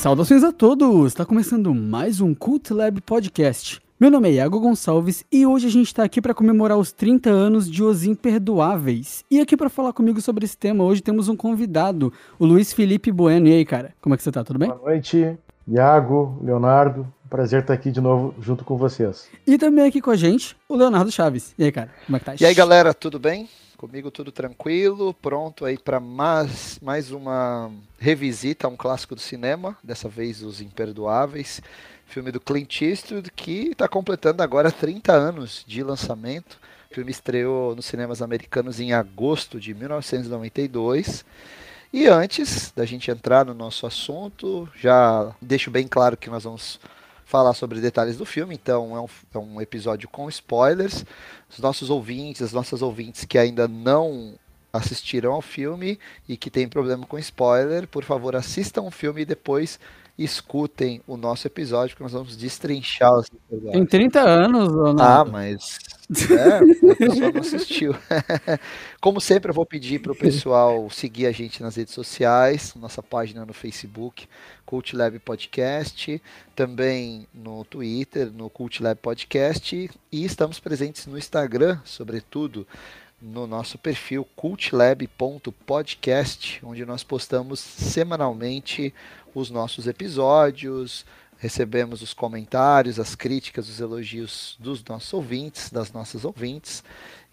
Saudações a todos! Está começando mais um Cult Lab Podcast. Meu nome é Iago Gonçalves e hoje a gente está aqui para comemorar os 30 anos de Os Imperdoáveis. E aqui para falar comigo sobre esse tema, hoje temos um convidado, o Luiz Felipe Bueno. E aí, cara, como é que você tá? Tudo bem? Boa noite, Iago, Leonardo. Prazer estar aqui de novo junto com vocês. E também aqui com a gente, o Leonardo Chaves. E aí, cara, como é que tá? E aí, galera, tudo bem? Comigo tudo tranquilo, pronto aí para mais, mais uma revisita a um clássico do cinema, dessa vez Os Imperdoáveis, filme do Clint Eastwood, que está completando agora 30 anos de lançamento. O filme estreou nos cinemas americanos em agosto de 1992. E antes da gente entrar no nosso assunto, já deixo bem claro que nós vamos falar sobre detalhes do filme, então é um, é um episódio com spoilers. Os nossos ouvintes, as nossas ouvintes que ainda não assistiram ao filme e que tem problema com spoiler, por favor, assistam o filme e depois escutem o nosso episódio, que nós vamos destrinchar os episódios. Tem 30 anos, Leonardo. Ah, mas é, a pessoa não assistiu. Como sempre, eu vou pedir para o pessoal seguir a gente nas redes sociais, nossa página no Facebook, Cult Lab Podcast, também no Twitter, no Cult Lab Podcast, e estamos presentes no Instagram, sobretudo no nosso perfil cultlab.podcast, onde nós postamos semanalmente os nossos episódios, recebemos os comentários, as críticas, os elogios dos nossos ouvintes, das nossas ouvintes,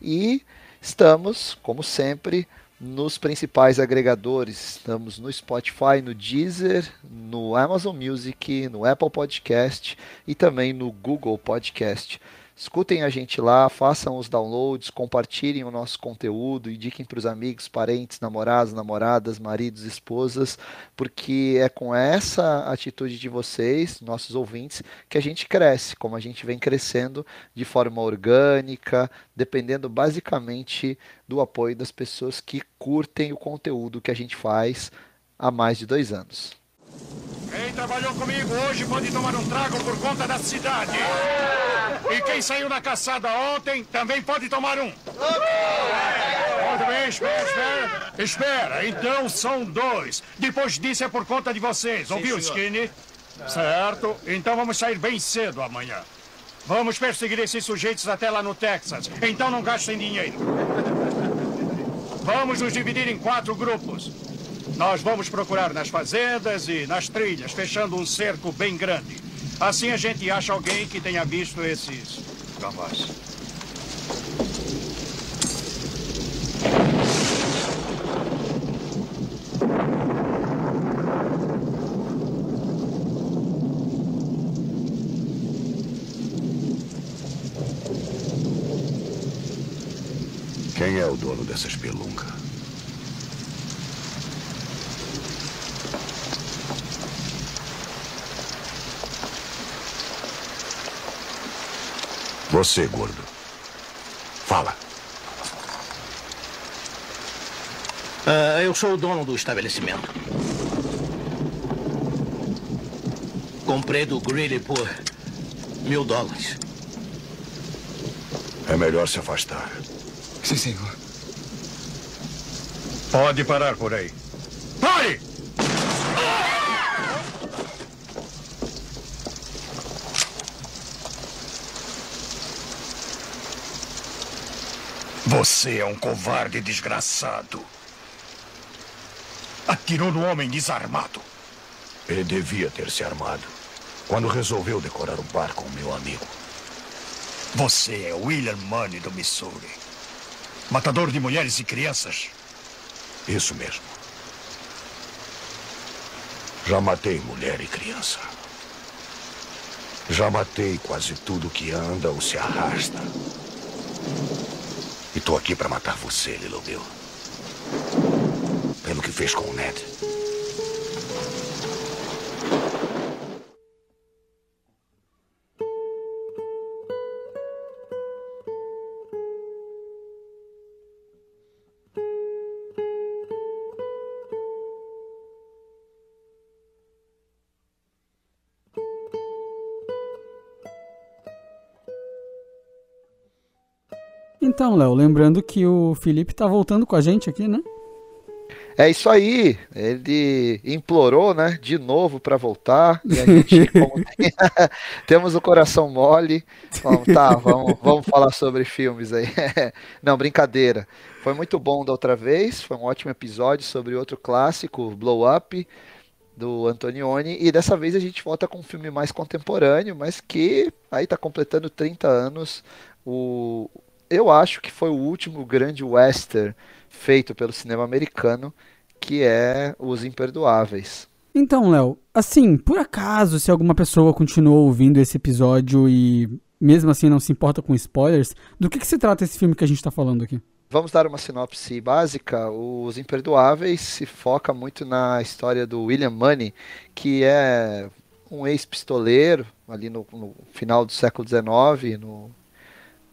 e estamos, como sempre, nos principais agregadores. Estamos no Spotify, no Deezer, no Amazon Music, no Apple Podcast e também no Google Podcast. Escutem a gente lá, façam os downloads, compartilhem o nosso conteúdo, indiquem para os amigos, parentes, namorados, namoradas, maridos, esposas, porque é com essa atitude de vocês, nossos ouvintes, que a gente cresce, como a gente vem crescendo de forma orgânica, dependendo basicamente do apoio das pessoas que curtem o conteúdo que a gente faz há mais de dois anos. Quem trabalhou comigo hoje pode tomar um trago por conta da cidade. E quem saiu na caçada ontem também pode tomar um. Muito bem, espera, espera. Espera, então são dois. Depois disso é por conta de vocês, ouviu, Skinny? Certo, então vamos sair bem cedo amanhã. Vamos perseguir esses sujeitos até lá no Texas. Então não gastem dinheiro. Vamos nos dividir em quatro grupos. Nós vamos procurar nas fazendas e nas trilhas, fechando um cerco bem grande. Assim a gente acha alguém que tenha visto esses gambás. Quem é o dono dessa espelunca? Você, gordo. Fala. Uh, eu sou o dono do estabelecimento. Comprei do Greeley por mil dólares. É melhor se afastar. Sim, senhor. Pode parar por aí. Você é um covarde desgraçado. Atirou no homem desarmado. Ele devia ter se armado. Quando resolveu decorar o bar com meu amigo. Você é William Money do Missouri. Matador de mulheres e crianças. Isso mesmo. Já matei mulher e criança. Já matei quase tudo que anda ou se arrasta. Tô aqui para matar você, Lilo Bill. Pelo que fez com o Ned. Então, Léo, lembrando que o Felipe tá voltando com a gente aqui, né? É isso aí. Ele implorou, né, de novo para voltar. E a gente, temos o coração mole, vamos, tá, vamos, vamos falar sobre filmes aí. Não, brincadeira. Foi muito bom da outra vez. Foi um ótimo episódio sobre outro clássico, Blow Up do Antonioni, e dessa vez a gente volta com um filme mais contemporâneo, mas que aí está completando 30 anos. O, eu acho que foi o último grande western feito pelo cinema americano, que é Os Imperdoáveis. Então, Léo, assim, por acaso, se alguma pessoa continuou ouvindo esse episódio e mesmo assim não se importa com spoilers, do que, que se trata esse filme que a gente está falando aqui? Vamos dar uma sinopse básica. Os Imperdoáveis se foca muito na história do William Money, que é um ex-pistoleiro ali no, no, final do século XIX, no,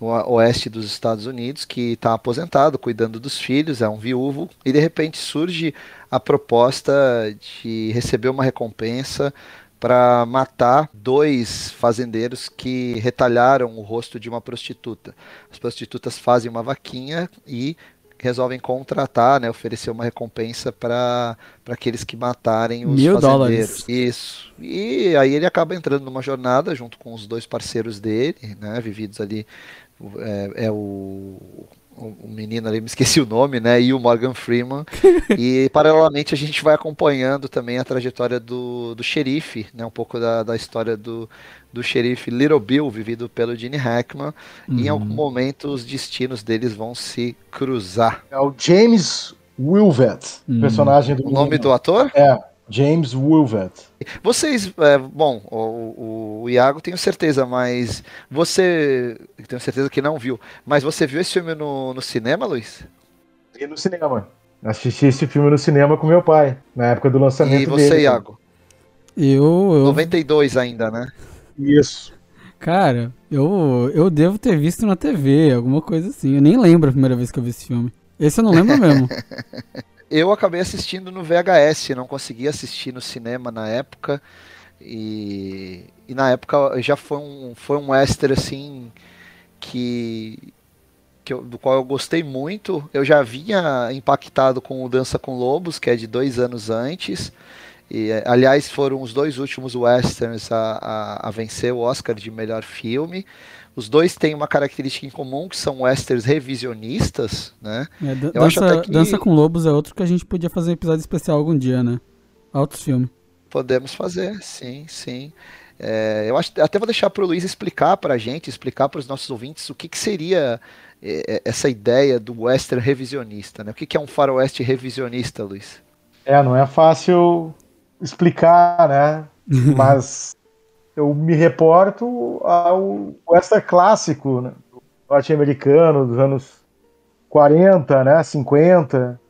no oeste dos Estados Unidos, que está aposentado, cuidando dos filhos, é um viúvo, e de repente surge a proposta de receber uma recompensa para matar dois fazendeiros que retalharam o rosto de uma prostituta. As prostitutas fazem uma vaquinha e resolvem contratar, né, oferecer uma recompensa para aqueles que matarem os Mil fazendeiros. Dólares. Isso. E aí ele acaba entrando numa jornada junto com os dois parceiros dele, né, vividos ali é, é o o menino ali, me esqueci o nome, né? E o Morgan Freeman. e paralelamente a gente vai acompanhando também a trajetória do, do xerife, né? Um pouco da, da história do, do xerife Little Bill, vivido pelo Gene Hackman. Uhum. E em algum momento os destinos deles vão se cruzar. É o James Wilvet, uhum. personagem do. O nome do ator? É. James Wilvet. Vocês, é, bom, o, o, Iago tenho certeza, mas você, tenho certeza que não viu, mas você viu esse filme no, no cinema, Luiz? E no cinema. Assisti esse filme no cinema com meu pai, na época do lançamento E você, dele. Iago? Eu, eu... 92 ainda, né? Isso. Cara, eu, eu devo ter visto na TV, alguma coisa assim. Eu nem lembro a primeira vez que eu vi esse filme. Esse eu não lembro mesmo. Eu acabei assistindo no VHS, não consegui assistir no cinema na época. E, e na época já foi um, foi um Esther assim que, que eu, do qual eu gostei muito. Eu já vinha impactado com o Dança com Lobos, que é de dois anos antes. E, aliás, foram os dois últimos westerns a, a, a vencer o Oscar de melhor filme. Os dois têm uma característica em comum, que são westerns revisionistas, né? É, dança, que... dança com Lobos é outro que a gente podia fazer um episódio especial algum dia, né? Altos filmes. Podemos fazer, sim, sim. É, eu acho, até vou deixar para o Luiz explicar para a gente, explicar para os nossos ouvintes o que, que seria é, é, essa ideia do western revisionista, né? O que, que é um faroeste revisionista, Luiz? É, não é fácil explicar, né? Mas eu me reporto ao western clássico né, norte-americano dos anos 40, né, 50,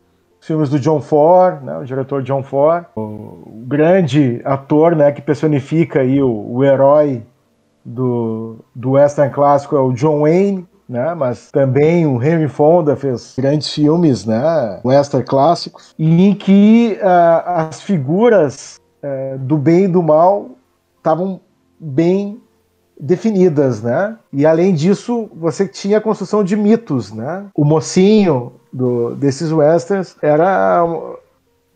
filmes do John Ford, né, o diretor John Ford, o grande ator né, que personifica aí o, o herói do, do western clássico é o John Wayne, né, mas também o Henry Fonda fez grandes filmes, né, western clássicos, em que uh, as figuras uh, do bem e do mal estavam bem definidas, né? E além disso, você tinha a construção de mitos, né? O mocinho do, desses westerns era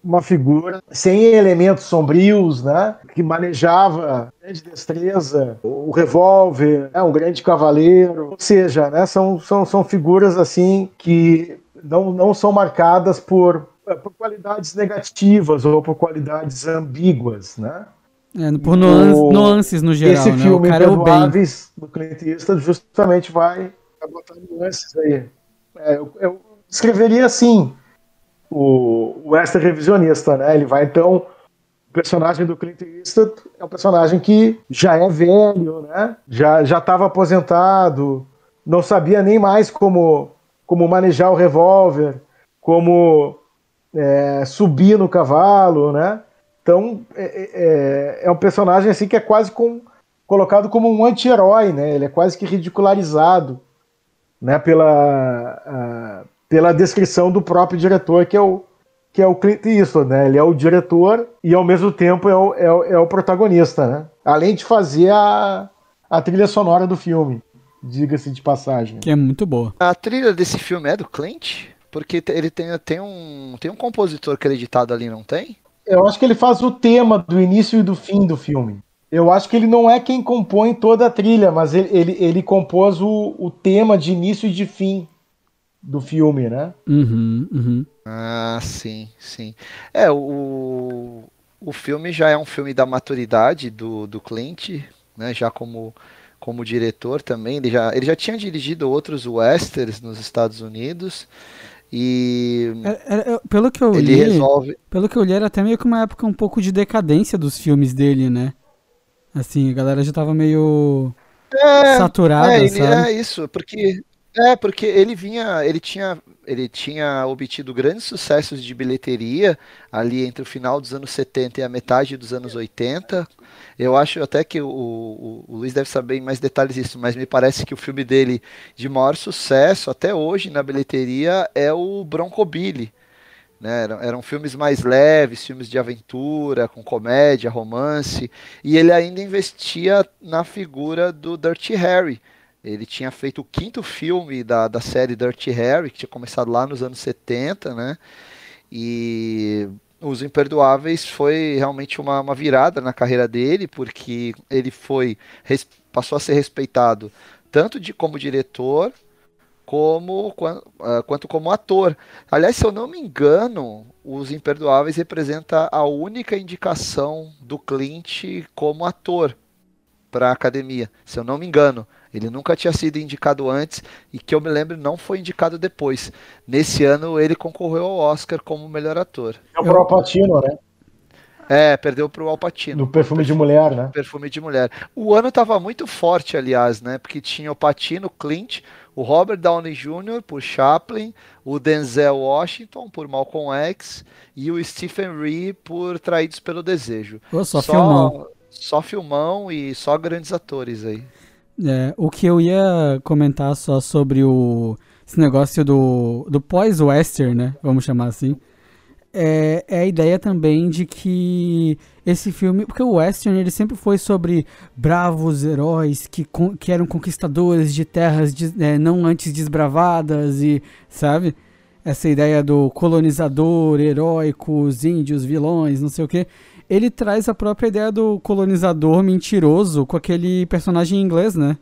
uma figura sem elementos sombrios, né? Que manejava grande destreza, o revólver, né? um grande cavaleiro. Ou seja, né? São, são, são figuras assim que não, não são marcadas por, por qualidades negativas ou por qualidades ambíguas, né? É, por nuances, o, nuances no geral, esse né? filme o cara é o bem. do Clint Eastwood justamente vai botar nuances aí. É, eu, eu escreveria assim o, o extra revisionista, né? Ele vai então o personagem do Clint Eastwood é um personagem que já é velho, né? Já já estava aposentado, não sabia nem mais como como manejar o revólver, como é, subir no cavalo, né? Então, é, é, é, é um personagem assim que é quase com, colocado como um anti-herói, né? Ele é quase que ridicularizado, né? Pela, a, pela descrição do próprio diretor, que é o, que é o Clint Eastwood, né? Ele é o diretor e ao mesmo tempo é o, é o, é o protagonista, né? Além de fazer a, a trilha sonora do filme, diga-se de passagem. Que é muito boa. A trilha desse filme é do Clint? Porque ele tem, tem, um, tem um compositor acreditado ali, não tem? Eu acho que ele faz o tema do início e do fim do filme. Eu acho que ele não é quem compõe toda a trilha, mas ele, ele, ele compôs o, o tema de início e de fim do filme, né? Uhum, uhum. Ah, sim, sim. É, o, o filme já é um filme da maturidade do, do Clint, né? Já como, como diretor também. Ele já, ele já tinha dirigido outros westerns nos Estados Unidos. E é, é, pelo que eu ele li, resolve. pelo que eu li, era até meio que uma época um pouco de decadência dos filmes dele, né? Assim, a galera já tava meio É, saturada, é, sabe? é isso, porque é porque ele vinha, ele tinha, ele tinha obtido grandes sucessos de bilheteria ali entre o final dos anos 70 e a metade dos anos 80. Eu acho até que o, o, o Luiz deve saber em mais detalhes isso, mas me parece que o filme dele de maior sucesso até hoje na bilheteria é o Bronco Billy. Né? Eram, eram filmes mais leves, filmes de aventura, com comédia, romance, e ele ainda investia na figura do Dirty Harry. Ele tinha feito o quinto filme da, da série Dirty Harry, que tinha começado lá nos anos 70, né? E Os Imperdoáveis foi realmente uma, uma virada na carreira dele, porque ele foi passou a ser respeitado tanto de como diretor como ah, quanto como ator. Aliás, se eu não me engano, Os Imperdoáveis representa a única indicação do Clint como ator para a academia, se eu não me engano. Ele nunca tinha sido indicado antes e que eu me lembro não foi indicado depois. Nesse ano ele concorreu ao Oscar como melhor ator. É o Pro Patino, né? É, perdeu para o Al Pacino. No Perfume de Mulher, né? Perfume de Mulher. O ano estava muito forte, aliás, né? Porque tinha o Patino, Clint, o Robert Downey Jr. por Chaplin, o Denzel Washington por Malcolm X e o Stephen Rea por Traídos pelo Desejo. Ô, só filmão. Só filmão e só grandes atores aí. É, o que eu ia comentar só sobre o esse negócio do, do pós-western, né? Vamos chamar assim. É, é a ideia também de que esse filme. Porque o western ele sempre foi sobre bravos heróis que, que eram conquistadores de terras des- é, não antes desbravadas e. Sabe? Essa ideia do colonizador, heróico, os índios, vilões, não sei o que. Ele traz a própria ideia do colonizador mentiroso com aquele personagem em inglês, né?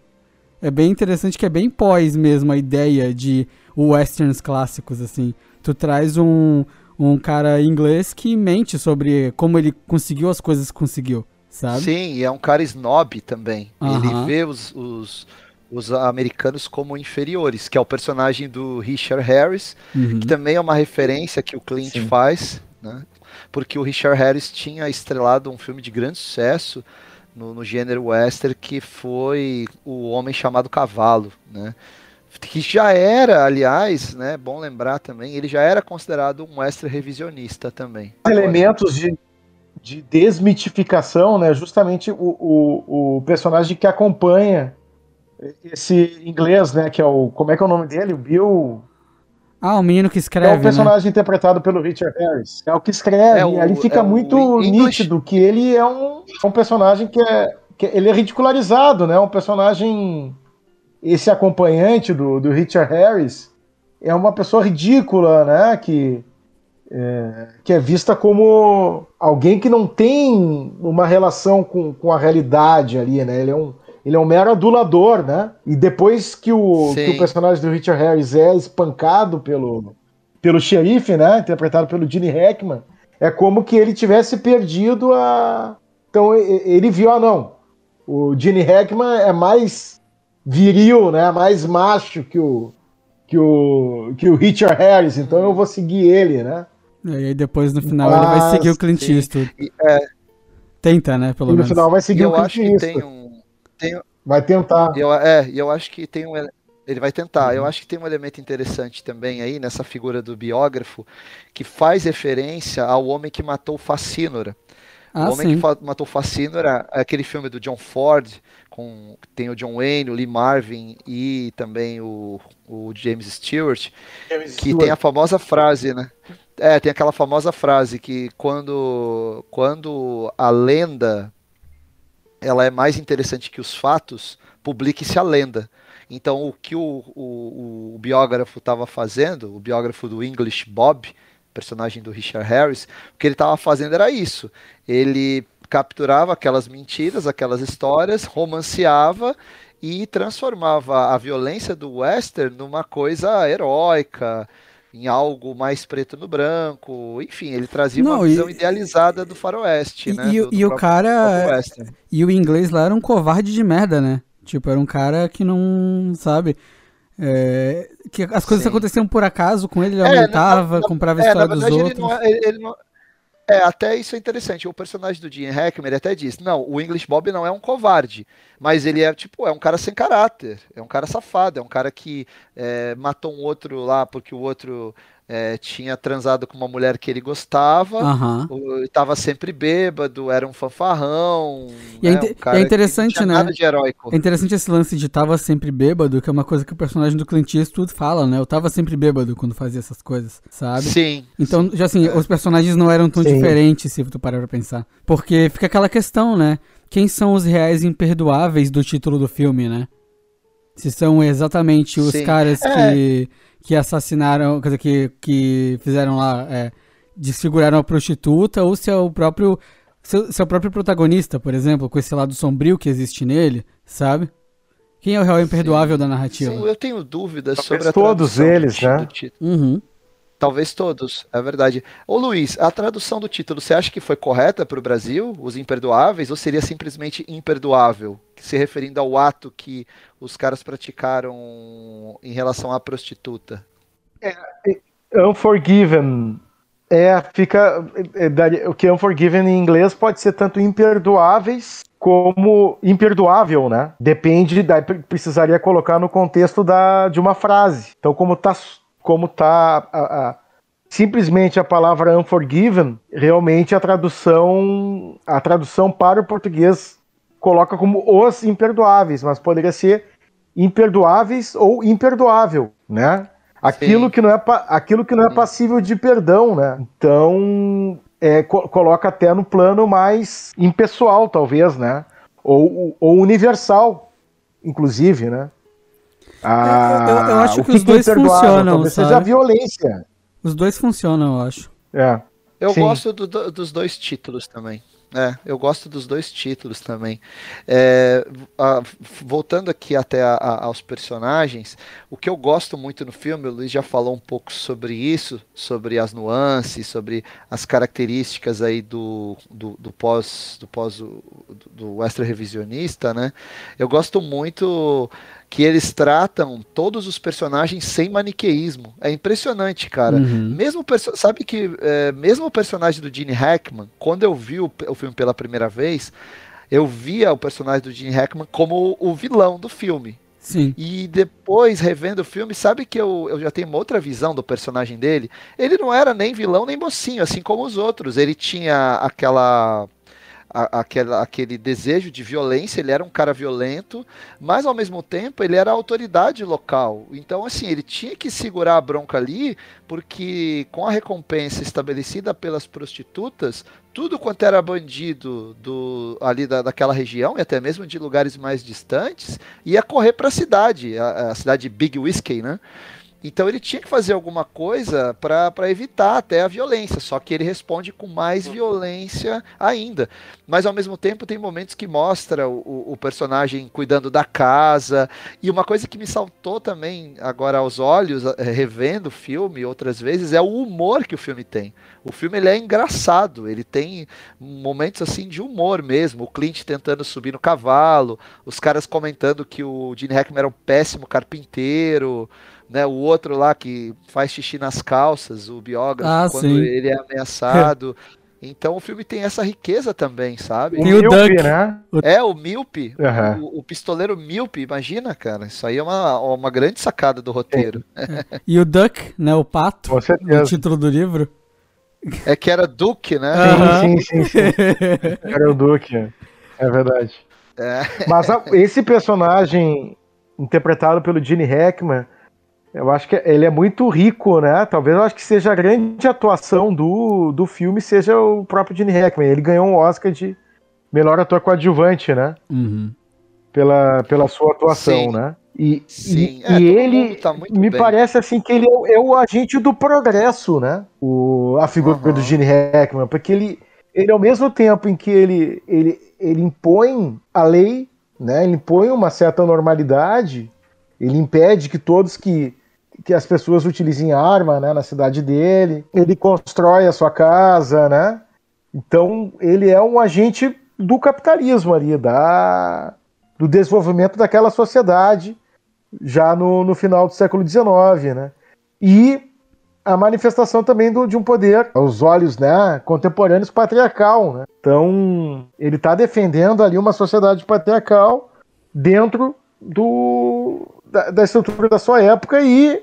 É bem interessante que é bem pós mesmo a ideia de westerns clássicos, assim. Tu traz um, um cara inglês que mente sobre como ele conseguiu as coisas que conseguiu, sabe? Sim, e é um cara snob também. Ele vê os, os, os americanos como inferiores, que é o personagem do Richard Harris, Uhum. que também é uma referência que o Clint Sim. faz, né? Porque o Richard Harris tinha estrelado um filme de grande sucesso no, no gênero western, que foi O Homem Chamado Cavalo, né? Que já era, aliás, né? Bom lembrar também, ele já era considerado um western revisionista também. elementos de, de desmitificação, né? Justamente o, o, o personagem que acompanha esse inglês, né? Que é o. Como é que é o nome dele? O Bill. Ah, o menino que Que é escreve, o né? personagem interpretado pelo Richard Harris. É o que escreve. É o- ali fica é muito nítido que ele é um, um personagem que é. Que ele é ridicularizado, né? Um personagem. Esse acompanhante do, do Richard Harris é uma pessoa ridícula, né? Que é, que é vista como alguém que não tem uma relação com, com a realidade ali, né? Ele é um, ele é um mero adulador, né? E depois que o, que o personagem do Richard Harris é espancado pelo, pelo xerife, né? Interpretado pelo Gene Hackman, é como que ele tivesse perdido a. Então ele viu, ah, não. O Gene Hackman é mais viril, né? Mais macho que o, que o, que o Richard Harris, então eu vou seguir ele, né? E aí depois no final ele vai Mas, seguir o Clint. Eastwood. É, Tenta, né? Pelo E no menos. final vai seguir eu o acho Clint que Eastwood. Tem Vai tentar. Eu, é, e eu acho que tem um. ele- vai tentar. Uhum. Eu acho que tem um elemento interessante também aí nessa figura do biógrafo que faz referência ao homem que matou Facínora. Ah, o homem sim. que matou Facínora é aquele filme do John Ford, com tem o John Wayne, o Lee Marvin e também o, o James Stewart, que tem a famosa frase, né? É, tem aquela famosa frase que quando, quando a lenda ela é mais interessante que os fatos, publique-se a lenda. Então, o que o, o, o biógrafo estava fazendo, o biógrafo do English Bob, personagem do Richard Harris, o que ele estava fazendo era isso. Ele capturava aquelas mentiras, aquelas histórias, romanceava e transformava a violência do western numa coisa heróica, em algo mais preto no branco, enfim, ele trazia Não, uma visão e, idealizada do faroeste, e, né? E, do, do e o cara e o inglês lá era um covarde de merda, né? Tipo, era um cara que não, sabe, é, que as coisas Sim. aconteciam por acaso com ele, ele é, aumentava, comprava a é, história dos outros. Ele não, ele, ele não, é, até isso é interessante. O personagem do Gene Hackman, ele até diz: não, o English Bob não é um covarde, mas ele é tipo, é um cara sem caráter, é um cara safado, é um cara que é, matou um outro lá porque o outro é, tinha transado com uma mulher que ele gostava, uhum. estava sempre bêbado, era um fanfarrão. E, é né, é, um é interessante, né? É interessante esse lance de tava sempre bêbado, que é uma coisa que o personagem do Clint Eastwood fala, né? Eu tava sempre bêbado quando fazia essas coisas, sabe? Sim. Então, já assim, os personagens não eram tão sim. diferentes, se tu parar pra pensar. Porque fica aquela questão, né? Quem são os reais imperdoáveis do título do filme, né? Se são exatamente os sim. caras é. que que assassinaram, quer dizer, que, que fizeram lá, é, desfiguraram a prostituta, ou se é o próprio, seu, seu próprio protagonista, por exemplo, com esse lado sombrio que existe nele, sabe? Quem é o real imperdoável Sim. da narrativa? Sim, eu tenho dúvidas Talvez sobre a todos eles, né? Uhum. Talvez todos, é verdade. Ô Luiz, a tradução do título, você acha que foi correta para o Brasil, os imperdoáveis, ou seria simplesmente imperdoável, se referindo ao ato que os caras praticaram em relação à prostituta? É, é unforgiven é, fica. É, o que é unforgiven em inglês pode ser tanto imperdoáveis como imperdoável, né? Depende, daí precisaria colocar no contexto da, de uma frase. Então, como tá como está a, a, simplesmente a palavra unforgiven, realmente a tradução a tradução para o português coloca como os imperdoáveis, mas poderia ser imperdoáveis ou imperdoável, né? Aquilo que não é aquilo que não é passível de perdão, né? Então é, co coloca até no plano mais impessoal, talvez, né? Ou, ou universal, inclusive, né? Ah, eu, eu, acho que, que, os dois funcionam. Talvez seja a violência. Os dois funcionam, eu acho. É. Eu Sim. gosto do, do, dos dois títulos também. É, eu gosto dos dois títulos também. É, a, voltando aqui até a, a, aos personagens, o que eu gosto muito no filme, o Luiz já falou um pouco sobre isso, sobre as nuances, sobre as características aí do, do, do pós do pós do, do western revisionista, né? Eu gosto muito que eles tratam todos os personagens sem maniqueísmo. É impressionante, cara. Uhum. Mesmo sabe que é, mesmo o personagem do Gene Hackman, quando eu vi o, o, filme pela primeira vez, eu via o personagem do Gene Hackman como o, o vilão do filme. Sim. E depois, revendo o filme, sabe que eu, eu já tenho uma outra visão do personagem dele? Ele não era nem vilão nem mocinho, assim como os outros. Ele tinha aquela a, aquela, aquele desejo de violência, ele era um cara violento, mas ao mesmo tempo ele era autoridade local. Então, assim, ele tinha que segurar a bronca ali, porque com a recompensa estabelecida pelas prostitutas, tudo quanto era bandido do, ali da, daquela região, e até mesmo de lugares mais distantes, ia correr para a cidade, a cidade de Big Whiskey, né? Então ele tinha que fazer alguma coisa para evitar até a violência, só que ele responde com mais violência ainda. Mas ao mesmo tempo tem momentos que mostra o, o personagem cuidando da casa. E uma coisa que me saltou também agora aos olhos, eh, revendo o filme outras vezes, é o humor que o filme tem. O filme ele é engraçado, ele tem momentos assim de humor mesmo. O Clint tentando subir no cavalo, os caras comentando que o Gene Hackman era um péssimo carpinteiro né? O outro lá que faz xixi nas calças, o biógrafo, ah, quando sim. ele é ameaçado. Então o filme tem essa riqueza também, sabe? Tem o, Duck, né? É, o Milpe, uhum. o, o, pistoleiro Milpe, imagina, cara. Isso aí é uma, uma grande sacada do roteiro. É. E o Duck, né? O pato, o título do livro. É que era Duke, né? Sim, sim, sim, sim. Era o Duke, é verdade. É. Mas esse personagem interpretado pelo Gene Hackman, eu acho que ele é muito rico, né? Talvez eu acho que seja a grande atuação do, do filme seja o próprio Gene Hackman. Ele ganhou um Oscar de melhor ator coadjuvante, né? Uhum. Pela, pela sua atuação, Sim. né? E, Sim, e, é, e ele tá muito me bem. parece assim que ele é o, é o agente do progresso, né? O, a figura Aham. do Gene Hackman, porque ele, ele ao mesmo tempo em que ele, ele, ele impõe a lei, né? Ele impõe uma certa normalidade, ele impede que todos que que as pessoas utilizem arma, né, na cidade dele. Ele constrói a sua casa, né? Então ele é um agente do capitalismo ali, da do desenvolvimento daquela sociedade já no, no final do século XIX, né? E a manifestação também do- de um poder aos olhos né, contemporâneos patriarcal. Né? Então, ele está defendendo ali uma sociedade patriarcal dentro do, da, estrutura da sua época e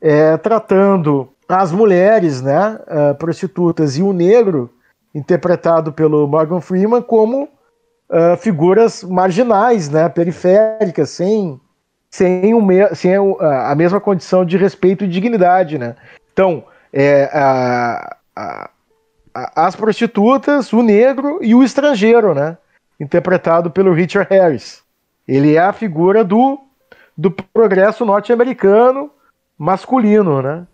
é, tratando as mulheres né, eh, prostitutas e o negro, interpretado pelo Morgan Freeman, como ah, figuras marginais, né, periféricas, sem, sem, o a mesma condição de respeito e dignidade. Né? Então, é, a- a- a- as prostitutas, o negro e o estrangeiro, né? interpretado pelo Richard Harris. Ele é a figura do, do progresso norte-americano masculino, né?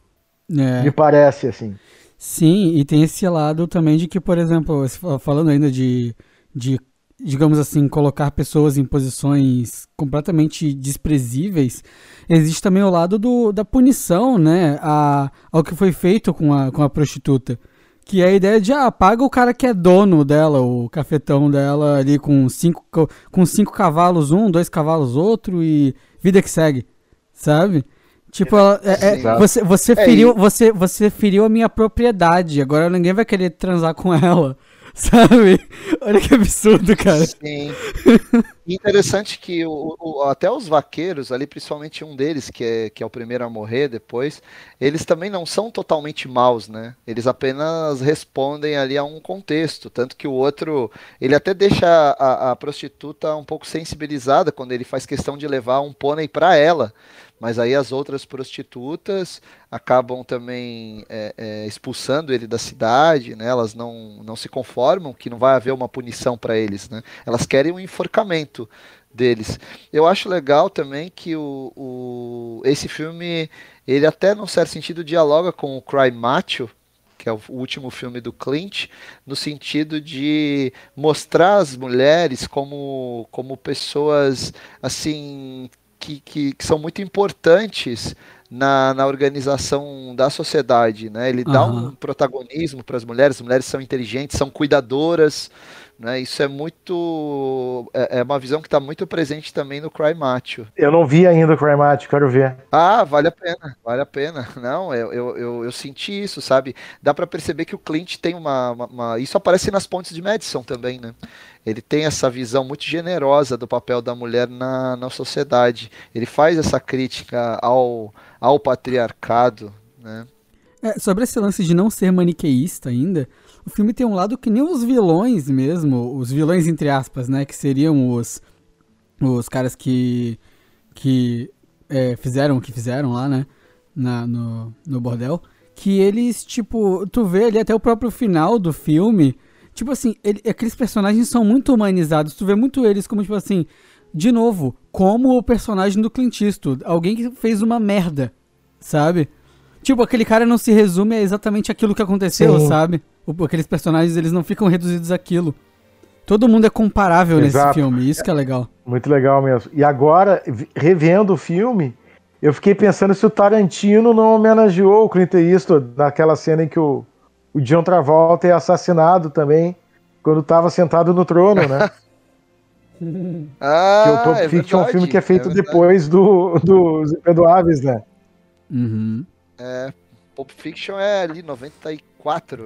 É. Me parece assim. Sim, e tem esse lado também de que, por exemplo, falando ainda de, de, digamos assim, colocar pessoas em posições completamente desprezíveis, existe também o lado do, da punição, né, a, ao que foi feito com a, com a prostituta. Que é a ideia de, ah, paga o cara que é dono dela, o cafetão dela ali com cinco, com cinco cavalos um, dois cavalos outro e vida que segue, sabe? Tipo, ela, é- é- você, você, É, feriu, e- você, você feriu a minha propriedade, agora ninguém vai querer transar com ela, sabe? Olha que absurdo, cara. Sim. Interessante que o, o- até os vaqueiros, ali, principalmente um deles, que é, que é o primeiro a morrer depois, eles também não são totalmente maus, né? Eles apenas respondem ali a um contexto. Tanto que o outro, ele até deixa a, a prostituta um pouco sensibilizada quando ele faz questão de levar um pônei para ela. Mas aí as outras prostitutas acabam também é, é, expulsando ele da cidade, né? Elas não, não se conformam que não vai haver uma punição para eles, né? Elas querem um enforcamento deles. Eu acho legal também que o, o- esse filme, ele até num certo sentido dialoga com o Cry Macho, que é o último filme do Clint, no sentido de mostrar as mulheres como, como pessoas assim que, que, que são muito importantes na, na organização da sociedade, né? Ele dá Aham. um protagonismo para as mulheres, as mulheres são inteligentes, são cuidadoras, né? Isso é muito é, é uma visão que está muito presente também no Cry Macho. Eu não vi ainda o Crymate, quero ver. Ah, vale a pena, vale a pena. Não, eu, eu, eu, eu senti isso, sabe? Dá pra perceber que o Clint tem uma, uma- uma- Isso aparece nas pontes de Madison também, né? Ele tem essa visão muito generosa do papel da mulher na, na sociedade. Ele faz essa crítica ao, ao patriarcado, né? É, sobre esse lance de não ser maniqueísta ainda, o filme tem um lado que nem os vilões mesmo, os vilões entre aspas, né, que seriam os os caras que que é, fizeram o que fizeram lá, né, na, no, no bordel, que eles, tipo, tu vê ali até o próprio final do filme, tipo assim, ele- aqueles personagens são muito humanizados, tu vê muito eles como, tipo assim, de novo, como o personagem do Clint Eastwood, alguém que fez uma merda, sabe? Tipo, aquele cara não se resume a exatamente aquilo que aconteceu, Sim. sabe? O- Aqueles personagens, eles não ficam reduzidos àquilo. Todo mundo é comparável nesse Exato. filme, isso que é legal. Muito legal mesmo. E agora, revendo o filme, eu fiquei pensando se o Tarantino não homenageou o Clint Eastwood naquela cena em que o, o John Travolta é assassinado também, quando estava sentado no trono, né? Ah, que o Pulp é Fiction é um filme verdade, que é feito verdade. depois do, dos Imperdoáveis, né? Uhum. Pulp Fiction é ali 94,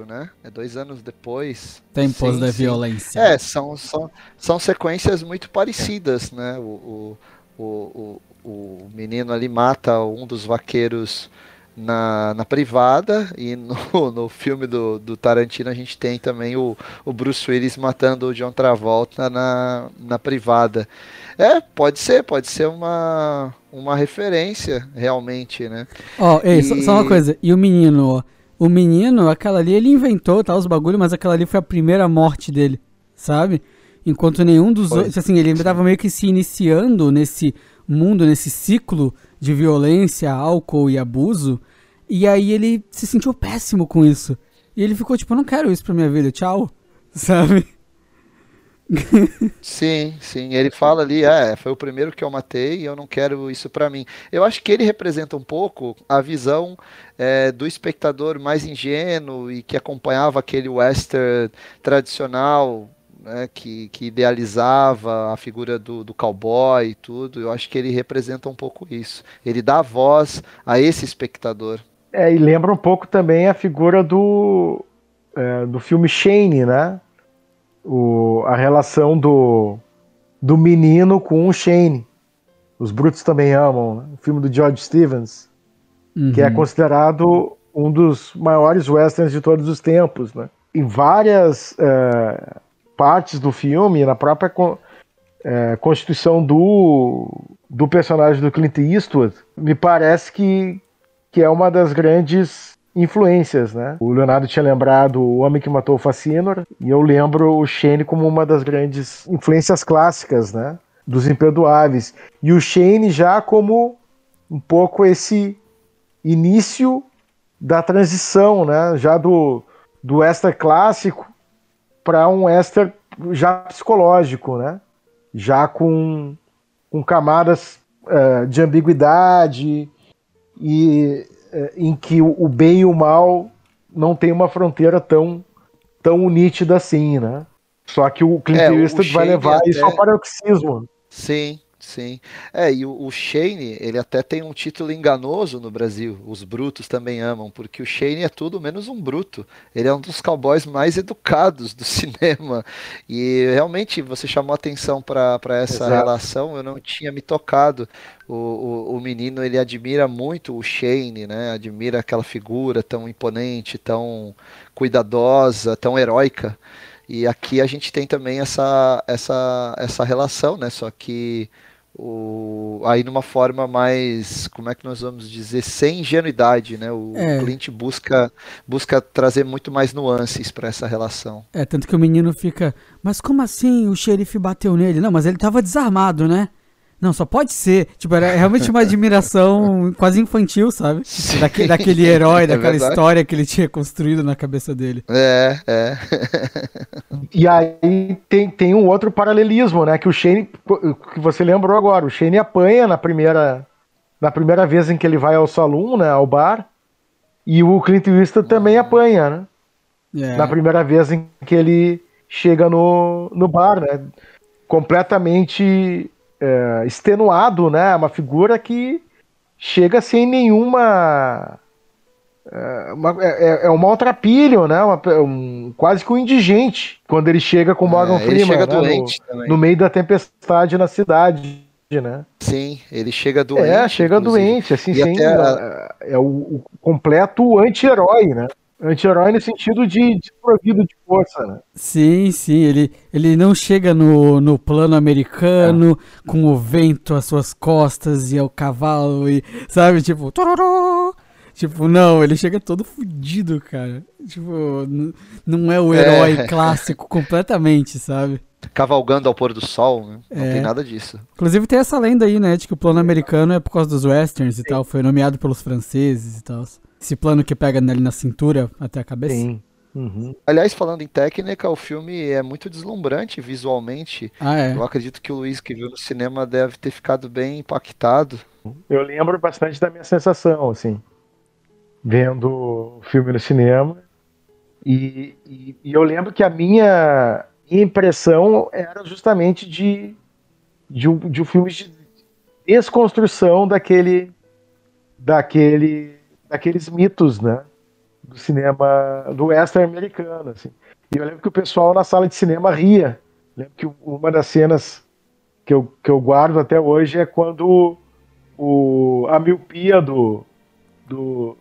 né? É dois anos depois. Tempos Sim, da sim. violência. É, são, são, são sequências muito parecidas, né? O, o, o, o, menino ali mata um dos vaqueiros na, na privada e no, no filme do, do Tarantino a gente tem também o, o Bruce Willis matando o John Travolta na, na privada. É, pode ser, pode ser uma, uma referência realmente, né? Ó, ei, só, só uma E- coisa. E o menino, ó. O menino, aquela ali, ele inventou, tá, os bagulho, mas aquela ali foi a primeira morte dele, sabe? Enquanto nenhum dos outros, assim, ele tava meio que se iniciando nesse mundo, nesse ciclo de violência, álcool e abuso. E aí ele se sentiu péssimo com isso. E ele ficou tipo, eu não quero isso pra minha vida, tchau. Sabe? Sim, sim. Ele fala ali, é, foi o primeiro que eu matei e eu não quero isso para mim. Eu acho que ele representa um pouco a visão é, do espectador mais ingênuo e que acompanhava aquele western tradicional, né, que, que idealizava a figura do, do cowboy e tudo. Eu acho que ele representa um pouco isso. Ele dá voz a esse espectador. É, e lembra um pouco também a figura do, é, do filme Shane, né? O, a relação do, do menino com o Shane. Os Brutos também amam, né? o filme do George Stevens, uhum. que é considerado um dos maiores westerns de todos os tempos. Né? Em várias é, partes do filme, na própria é, constituição do, do personagem do Clint Eastwood, me parece que, que é uma das grandes influências, né? O Leonardo tinha lembrado O Homem que Matou o Facínora, e eu lembro o Shane como uma das grandes influências clássicas, né? Dos Imperdoáveis. E o Shane já como um pouco esse início da transição, né? Já do, do extra clássico para um extra já psicológico, né? Já com, com camadas uh, de ambiguidade e em que o bem e o mal não tem uma fronteira tão, tão nítida assim, né? Só que o Clint é, Eastwood vai levar até... isso ao paroxismo. Sim, Sim. É, e o, o, Shane, ele até tem um título enganoso no Brasil. Os brutos também amam, porque o Shane é tudo menos um bruto. Ele é um dos cowboys mais educados do cinema. E realmente você chamou atenção para essa Exato. relação, eu não tinha me tocado. O, o, o, menino ele admira muito o Shane, né? Admira aquela figura tão imponente, tão cuidadosa, tão heróica. E aqui a gente tem também essa, essa, essa relação, né? Só que o, aí numa forma mais, como é que nós vamos dizer, sem ingenuidade, né? O é. cliente busca busca trazer muito mais nuances para essa relação. É, tanto que o menino fica, mas como assim o xerife bateu nele? Não, mas ele estava desarmado, né? Não, só pode ser. Tipo, era realmente uma admiração quase infantil, sabe? Daque, daquele herói, é daquela verdade. história que ele tinha construído na cabeça dele. É, é. e aí tem, tem um outro paralelismo, né? Que o Shane, que você lembrou agora, o Shane apanha na primeira, na primeira vez em que ele vai ao salão, né? Ao bar. E o Clint Eastwood também apanha, né? É. Na primeira vez em que ele chega no, no bar, né? Completamente é, extenuado, né? Uma figura que chega sem nenhuma. É, uma, é, é, é um maltrapilho, né? Uma, um, quase que um indigente quando ele chega com Morgan é, Freeman né? no, no, meio da tempestade na cidade, né? Sim, ele chega doente. É, chega inclusive. doente, assim, sem, a... é, é o, o completo anti-herói, né? Anti-herói no sentido de desprovido de força, né? Sim, sim. Ele, ele não chega no, no plano americano é. com o vento às suas costas e ao cavalo e, sabe, tipo, tororó. Tipo, não, ele chega todo fudido, cara. Tipo, não é o herói é. clássico completamente, sabe? Cavalgando ao pôr do sol, né? Não é. tem nada disso. Inclusive tem essa lenda aí, né, de que o plano americano é por causa dos westerns e tal, foi nomeado pelos franceses e tal. Esse plano que pega nele na cintura até a cabeça? Sim. Uhum. Aliás, falando em técnica, o filme é muito deslumbrante visualmente. Ah, é? Eu acredito que o Luiz que viu no cinema deve ter ficado bem impactado. Eu lembro bastante da minha sensação, assim, vendo o filme no cinema. E, e, e eu lembro que a minha impressão era justamente de, de, um, de um filme de desconstrução daquele, daquele daqueles mitos, né? Do cinema, do western americano, assim. E eu lembro que o pessoal na sala de cinema ria. lembro que uma das cenas que eu, que eu guardo até hoje é quando o, a miopia do, do,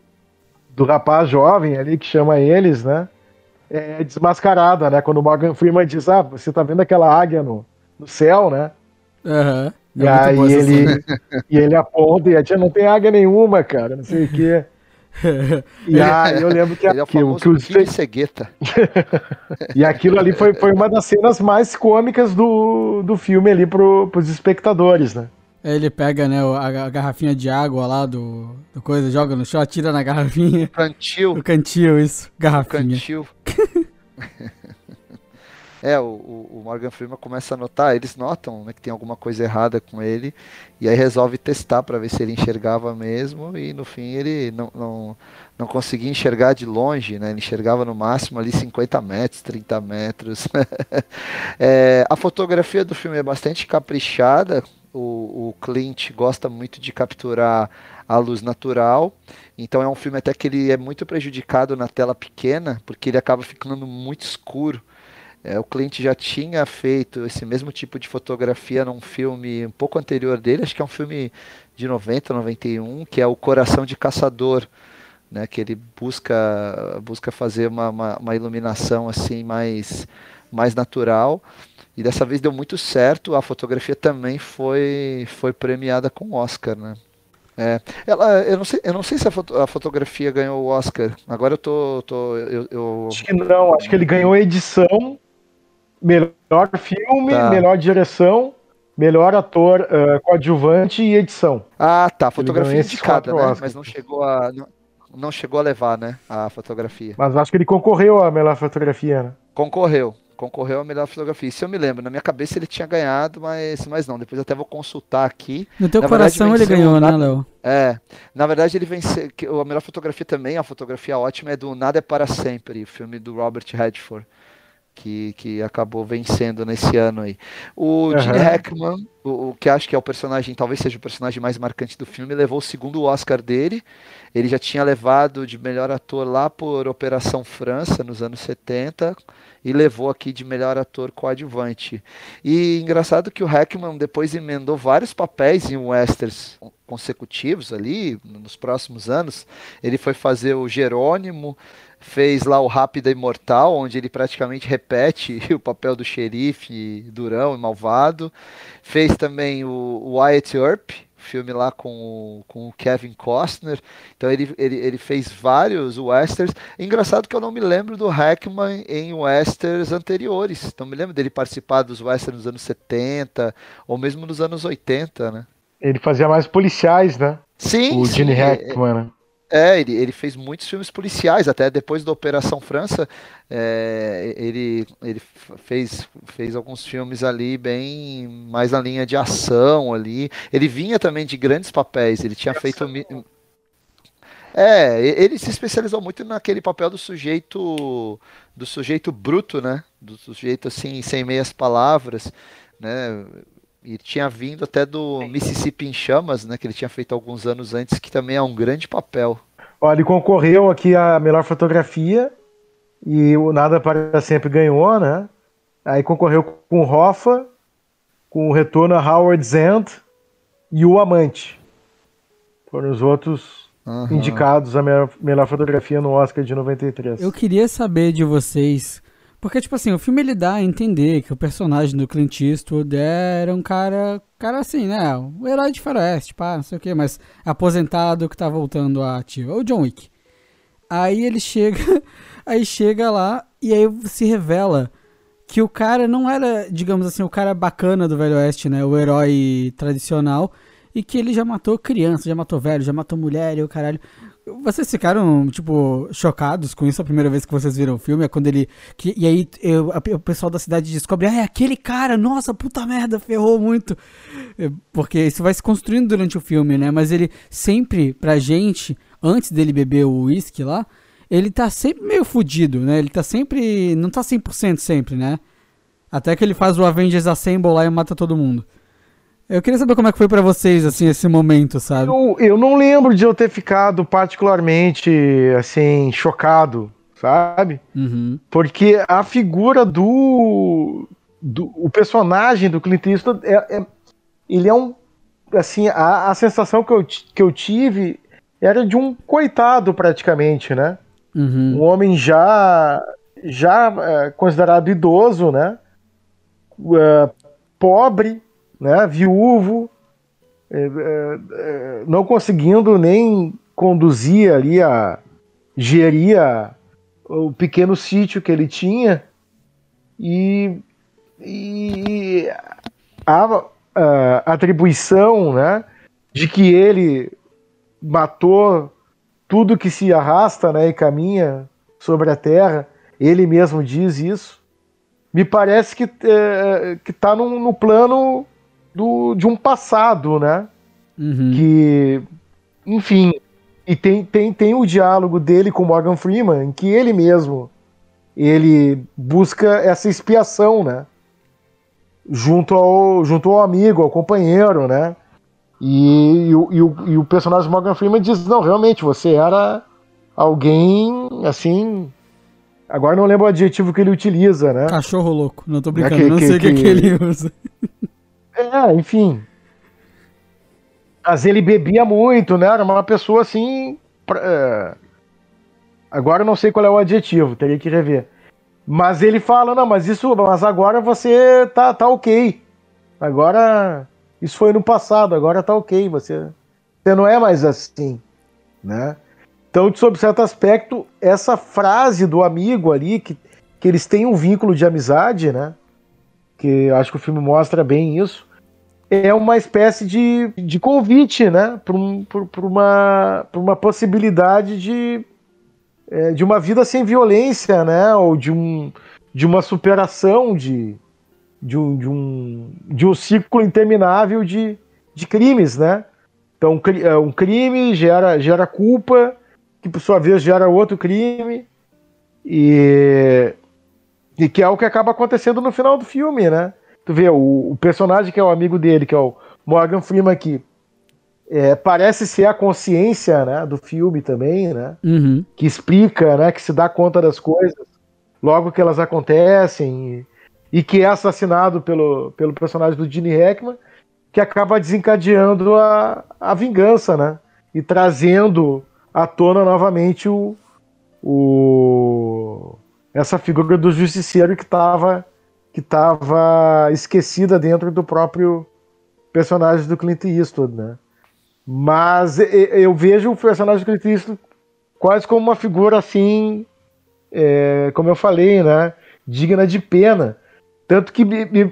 do rapaz jovem ali, que chama eles, né? É desmascarada, né? Quando o Morgan Freeman diz, ah, você tá vendo aquela águia no, no céu, né? Uhum. E é aí ele, e ele aponta e a tia não tem águia nenhuma, cara, não sei o quê. E aí eu lembro que, Ele é o que, que o filho cegueta. e aquilo ali foi, foi uma das cenas mais cômicas do, do filme ali pro, pros espectadores, né? Ele pega, né, a, garrafinha de água lá do, do coisa, joga no chão, atira na garrafinha. Cantil. O cantil, isso. Garrafinha. Cantil. é, o, o Morgan Freeman começa a notar, eles notam né, que tem alguma coisa errada com ele, e aí resolve testar para ver se ele enxergava mesmo, e no fim ele não, não, não conseguia enxergar de longe, né? Ele enxergava no máximo ali 50 metros, 30 metros. é, a fotografia do filme é bastante caprichada, o, o Clint gosta muito de capturar a luz natural. Então é um filme até que ele é muito prejudicado na tela pequena, porque ele acaba ficando muito escuro. É, o Clint já tinha feito esse mesmo tipo de fotografia num filme um pouco anterior dele, acho que é um filme de 90, 91, que é O Coração de Caçador, né, que ele busca, busca fazer uma, uma, uma iluminação assim mais, mais natural. E dessa vez deu muito certo, a fotografia também foi, foi premiada com Oscar, né? É, ela, eu, não sei, eu não sei se a, foto, a fotografia ganhou o Oscar. Agora eu tô. tô eu, eu... Acho que não, acho que ele ganhou edição, melhor filme, tá. melhor direção, melhor ator uh, coadjuvante e edição. Ah, tá. Fotografia indicada, né? Mas não chegou a. Não, chegou a levar, né? A fotografia. Mas acho que ele concorreu à melhor fotografia, né? Concorreu concorreu a melhor fotografia. Isso eu me lembro. Na minha cabeça ele tinha ganhado, mas, mas não. Depois até vou consultar aqui. No teu na coração verdade, ele ganhou, né, Léo? É. Na verdade, ele venceu. A melhor fotografia também, a fotografia ótima, é do Nada é para Sempre, o filme do Robert Redford. Que, que acabou vencendo nesse ano aí. O uhum. Gene Hackman, o, o, que acho que é o personagem, talvez seja o personagem mais marcante do filme, levou o segundo Oscar dele. Ele já tinha levado de melhor ator lá por Operação França, nos anos 70 e levou aqui de melhor ator coadjuvante. E engraçado que o Hackman depois emendou vários papéis em westerns consecutivos ali nos próximos anos. Ele foi fazer o Jerônimo, fez lá o Rápida Imortal, onde ele praticamente repete o papel do xerife durão e malvado. Fez também o Wyatt Earp, filme lá com, com o Kevin Costner. Então ele, ele, ele fez vários westerns. Engraçado que eu não me lembro do Hackman em westerns anteriores. Não me lembro dele participar dos westerns nos anos 70 ou mesmo nos anos 80, né? Ele fazia mais policiais, né? Sim. O sim, Gene é, Hackman, né? É, ele, ele fez muitos filmes policiais, até depois da Operação França, é, ele, ele fez, fez alguns filmes ali bem mais na linha de ação ali. Ele vinha também de grandes papéis, ele tinha feito. É, ele se especializou muito naquele papel do sujeito do sujeito bruto, né? Do sujeito assim, sem meias palavras, né? E tinha vindo até do Mississippi em Chamas, né? Que ele tinha feito alguns anos antes, que também é um grande papel. Olha, ele concorreu aqui a melhor fotografia e o Nada para Sempre ganhou, né? Aí concorreu com o Hoffa, com o Retorno a Howard's End e o Amante. Foram os outros uhum. indicados a melhor, melhor fotografia no Oscar de 93. Eu queria saber de vocês porque, tipo assim, o filme ele dá a entender que o personagem do Clint Eastwood era um cara, cara assim, né? O herói de faroeste, pá, não sei o quê, mas aposentado que tá voltando à ativa. O John Wick. Aí ele chega, aí chega lá e aí se revela que o cara não era, digamos assim, o cara bacana do Velho Oeste, né? O herói tradicional. E que ele já matou criança, já matou velho, já matou mulher e o caralho. Vocês ficaram, tipo, chocados com isso a primeira vez que vocês viram o filme? É quando ele. Que, e aí eu, a, o pessoal da cidade descobre, ah, é aquele cara, nossa, puta merda, ferrou muito. É, porque isso vai se construindo durante o filme, né? Mas ele sempre, pra gente, antes dele beber o uísque lá, ele tá sempre meio fudido, né? Ele tá sempre. Não tá 100% sempre, né? Até que ele faz o Avengers Assemble lá e mata todo mundo. Eu queria saber como é que foi para vocês, assim, esse momento, sabe? Eu, eu não lembro de eu ter ficado particularmente, assim, chocado, sabe? Uhum. Porque a figura do, do... O personagem do Clint Eastwood, é, é, ele é um... Assim, a, a sensação que eu, que eu tive era de um coitado, praticamente, né? Uhum. Um homem já, já é, considerado idoso, né? Uh, pobre, né, viúvo, é, é, é, não conseguindo nem conduzir ali a gerir a, o pequeno sítio que ele tinha e, e a, uh, atribuição, né, de que ele matou tudo que se arrasta, né, e caminha sobre a Terra. Ele mesmo diz isso. Me parece que é, que no, no, plano do, de um passado, né? Uhum. Que, enfim, e tem, tem, tem o diálogo dele com Morgan Freeman, em que ele mesmo ele busca essa expiação, né? Junto ao, junto ao amigo, ao companheiro, né? E, e, o, e, o, e o personagem Morgan Freeman diz: Não, realmente, você era alguém assim. Agora não lembro o adjetivo que ele utiliza, né? Cachorro louco, não tô brincando, é que, não que, sei o que, que, que ele usa. É, enfim. Mas ele bebia muito, né? Era uma pessoa assim. É... Agora eu não sei qual é o adjetivo, teria que rever. Mas ele fala, não, mas isso, mas agora você tá, tá ok. Agora isso foi no passado, agora tá ok, você, você não é mais assim, né? Então, sob certo aspecto, essa frase do amigo ali, que, que eles têm um vínculo de amizade, né? Que acho que o filme mostra bem isso, é uma espécie de, de convite, né? Para um, uma, uma possibilidade de, é, de uma vida sem violência, né? Ou de, um, de uma superação de, de um, de um, de um ciclo interminável de, de crimes, né? Então, é, um crime gera, gera culpa, que por sua vez gera outro crime, e, e que é o que acaba acontecendo no final do filme, né? Tu vê, o, o personagem que é o amigo dele, que é o Morgan Freeman aqui, é, parece ser a consciência né, do filme também, né? Uhum. Que explica, né? Que se dá conta das coisas logo que elas acontecem. E, e que é assassinado pelo, pelo personagem do Gene Hackman, que acaba desencadeando a, a vingança, né? E trazendo à tona novamente o, o essa figura do justiceiro que estava que tava esquecida dentro do próprio personagem do Clint Eastwood, né? Mas eu vejo o personagem do Clint Eastwood quase como uma figura assim, é, como eu falei, né? Digna de pena tanto que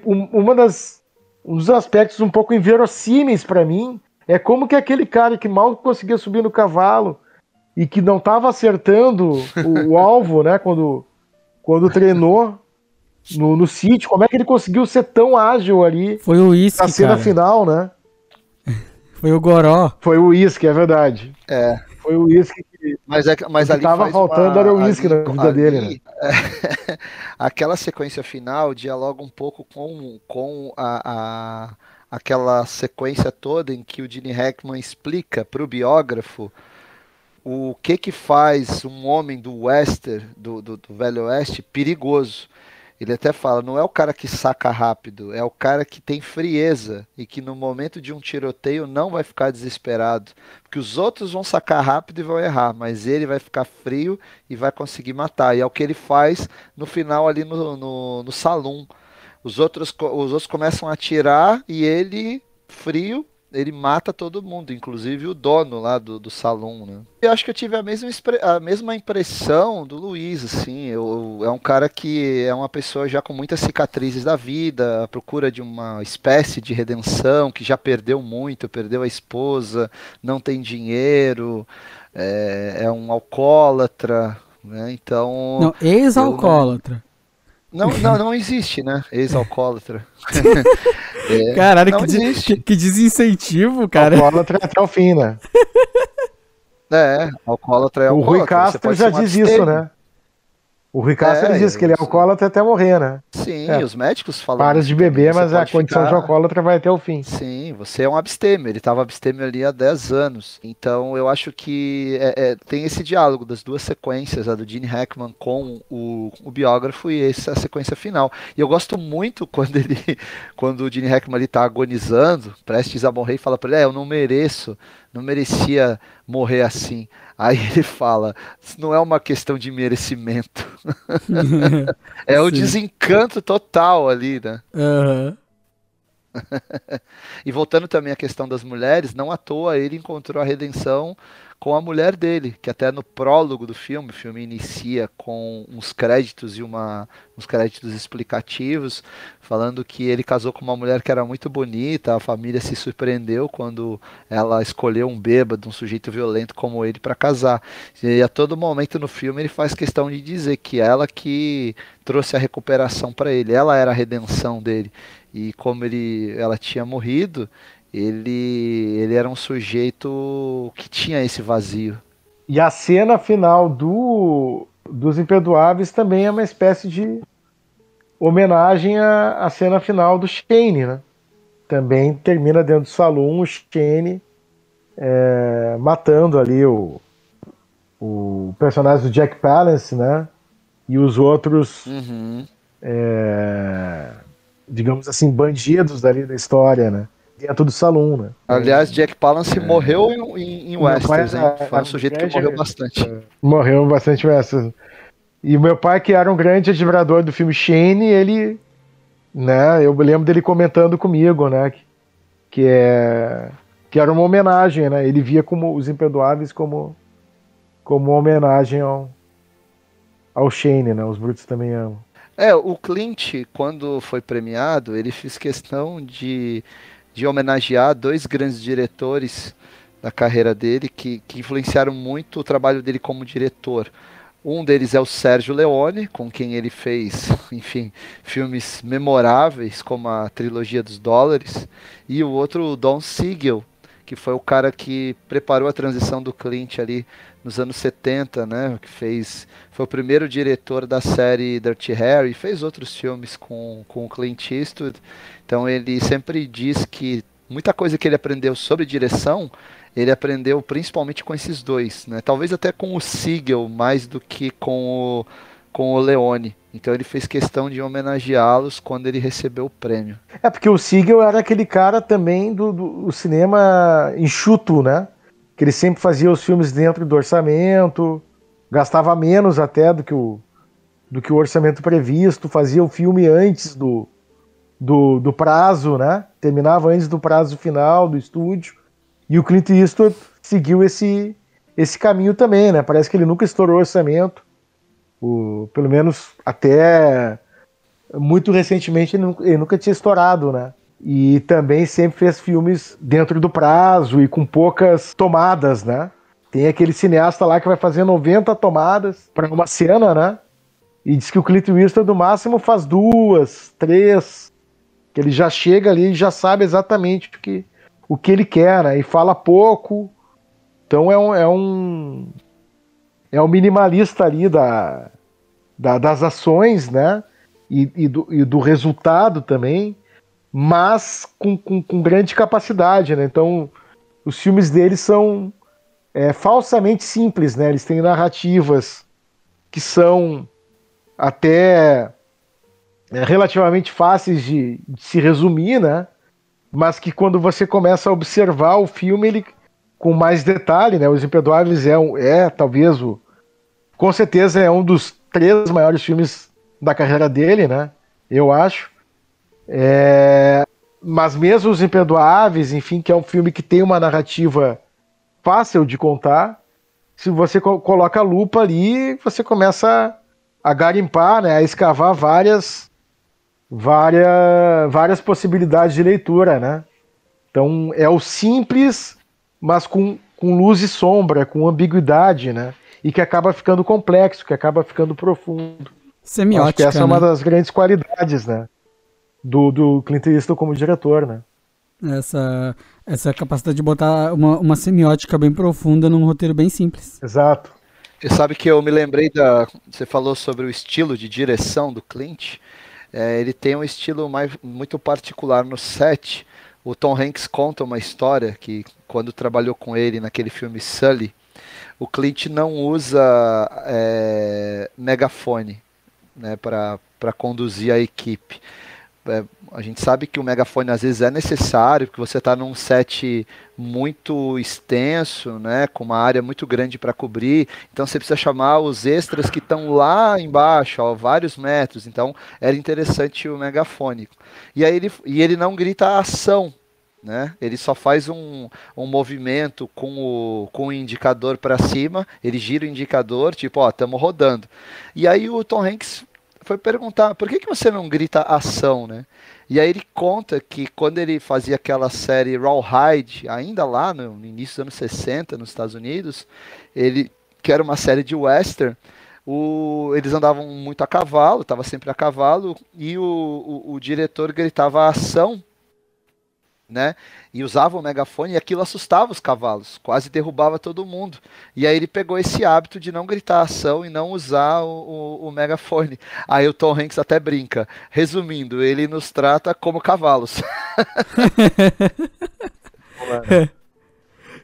uma das, um dos aspectos um pouco inverossímeis para mim é como que aquele cara que mal conseguia subir no cavalo e que não estava acertando o, o, alvo, né, quando, quando treinou no, no sítio, como é que ele conseguiu ser tão ágil ali Foi o Isque, na cena cara. final, né? Foi o Goró. Foi o Isque, é verdade. É. Foi o uísque que. Mas, é, mas ali tava faltando uma, era o uísque na vida ali, dele, né? É, aquela sequência final dialoga um pouco com, com a, a, aquela sequência toda em que o Gene Hackman explica para o biógrafo o que que faz um homem do western, do, do, do Velho Oeste, perigoso. Ele até fala, não é o cara que saca rápido, é o cara que tem frieza e que no momento de um tiroteio não vai ficar desesperado, porque os outros vão sacar rápido e vão errar, mas ele vai ficar frio e vai conseguir matar. E é o que ele faz no final ali no, no, no salão. Os outros, os outros começam a atirar e ele, frio, ele mata todo mundo, inclusive o dono lá do, do salão, né? Eu acho que eu tive a mesma, a mesma impressão do Luiz, assim, eu, é um cara que é uma pessoa já com muitas cicatrizes da vida, à procura de uma espécie de redenção, que já perdeu muito, perdeu a esposa, não tem dinheiro, é, é um alcoólatra, né? Então... Não, ex-alcoólatra. Não, não, não existe, né? Ex-alcoólatra. é, Caralho, que, que, que, desincentivo, cara. Alcoólatra até o fim, né? É, alcoólatra é alcoólatra. O Rui Castro já diz isso, né? O Rui Castro é, diz que ele é alcoólatra até morrer, né? Sim, é. os médicos falam. Paras de beber, mas a condição ficar... de alcoólatra vai até o fim. Sim, você é um abstêmio. Ele estava abstêmio ali há 10 anos. Então eu acho que é, é, tem esse diálogo das duas sequências, a do Gene Hackman com o, o biógrafo e essa sequência final. E eu gosto muito quando ele, quando o Gene Hackman está agonizando, prestes a morrer, e fala para ele: é, eu não mereço, não merecia morrer assim. Aí ele fala: isso não é uma questão de merecimento. é o desencanto total ali, né? Uhum. e voltando também à questão das mulheres, não à toa ele encontrou a redenção com a mulher dele, que até no prólogo do filme, o filme inicia com uns créditos e uma, uns créditos explicativos, falando que ele casou com uma mulher que era muito bonita, a família se surpreendeu quando ela escolheu um bêbado, um sujeito violento como ele para casar. E a todo momento no filme ele faz questão de dizer que ela que trouxe a recuperação para ele, ela era a redenção dele. E como ele, ela tinha morrido, ele, ele era um sujeito que tinha esse vazio. E a cena final do dos Imperdoáveis também é uma espécie de homenagem à, à cena final do Shane, né? Também termina dentro do salão o Shane é, matando ali o, o personagem do Jack Palance, né? E os outros, uhum. é, digamos assim, bandidos dali da história, né? Dentro do salão, né? Aliás, Jack Palance é. morreu em, em Westeros, hein? Foi um sujeito que morreu bastante. Morreu bastante em Westeros. E o meu pai, que era um grande admirador do filme Shane, ele, né, eu lembro dele comentando comigo, né, que, que é que era uma homenagem, né? Ele via como os Imperdoáveis como como uma homenagem ao ao Shane, né? Os brutos também amam. É, o Clint, quando foi premiado, ele fez questão de de homenagear dois grandes diretores da carreira dele que, que influenciaram muito o trabalho dele como diretor. Um deles é o Sérgio Leone, com quem ele fez, enfim, filmes memoráveis como a trilogia dos dólares, e o outro, o Don Siegel, que foi o cara que preparou a transição do Clint ali nos anos 70, né? Que fez, foi o primeiro diretor da série Dirty Harry, fez outros filmes com, com o Clint Eastwood. Então ele sempre diz que muita coisa que ele aprendeu sobre direção, ele aprendeu principalmente com esses dois, né? Talvez até com o Siegel mais do que com o, com o Leone. Então ele fez questão de homenageá-los quando ele recebeu o prêmio. É porque o Siegel era aquele cara também do, do cinema enxuto, né? que ele sempre fazia os filmes dentro do orçamento, gastava menos até do que o, do que o orçamento previsto, fazia o filme antes do, do, do prazo, né? Terminava antes do prazo final do estúdio. E o Clint Eastwood seguiu esse, esse caminho também, né? Parece que ele nunca estourou orçamento. O, pelo menos até muito recentemente ele nunca tinha estourado, né? e também sempre fez filmes dentro do prazo e com poucas tomadas, né? Tem aquele cineasta lá que vai fazer 90 tomadas para uma cena, né? E diz que o Clint Eastwood do máximo faz duas, três, que ele já chega ali e já sabe exatamente o que, o que ele quer, né? E fala pouco. Então é um, é um, é um minimalista ali da, da das ações, né? E, e, do, e do resultado também mas com, com, com grande capacidade, né? Então, os filmes deles são é, falsamente simples, né? Eles têm narrativas que são até relativamente fáceis de, de, se resumir, né? Mas que quando você começa a observar o filme, ele com mais detalhe, né? Os Imperdoáveis é, um, é talvez o, com certeza é um dos três maiores filmes da carreira dele, né? Eu acho. É, mas mesmo Os Imperdoáveis, enfim, que é um filme que tem uma narrativa fácil de contar, se você co coloca a lupa ali, você começa a garimpar, né, a escavar várias, várias, várias possibilidades de leitura, né? Então é o simples, mas com, com luz e sombra, com ambiguidade, né? E que acaba ficando complexo, que acaba ficando profundo. Semiótica, Acho que essa né? é uma né? das grandes qualidades, né? do, do Clint Eastwood como diretor, né? Essa, essa capacidade de botar uma, uma semiótica bem profunda num roteiro bem simples. Exato. Você sabe que eu me lembrei da. Você falou sobre o estilo de direção do Clint. É, ele tem um estilo mais, muito particular no set. O Tom Hanks conta uma história que, quando trabalhou com ele naquele filme Sully, o Clint não usa é, megafone né, para conduzir a equipe é, a gente sabe que o megafone às vezes é necessário, porque você está num set muito extenso, né, com uma área muito grande para cobrir, então você precisa chamar os extras que estão lá embaixo, a vários metros, então era interessante o megafone. E aí ele, e ele não grita ação, Né? Ele só faz um, um movimento com o, com o indicador para cima, ele gira o indicador, tipo, ó, estamos rodando. E aí o Tom Hanks foi perguntar, por que, que você não grita ação, né? E aí ele conta que quando ele fazia aquela série Rawhide, ainda lá no, início dos anos 60 nos Estados Unidos, ele que era uma série de western, o, eles andavam muito a cavalo, estava sempre a cavalo, e o, o, o diretor gritava ação né? E usava o megafone e aquilo assustava os cavalos, quase derrubava todo mundo. E aí ele pegou esse hábito de não gritar ação e não usar o, o, o megafone. Aí o Tom Hanks até brinca. Resumindo, ele nos trata como cavalos.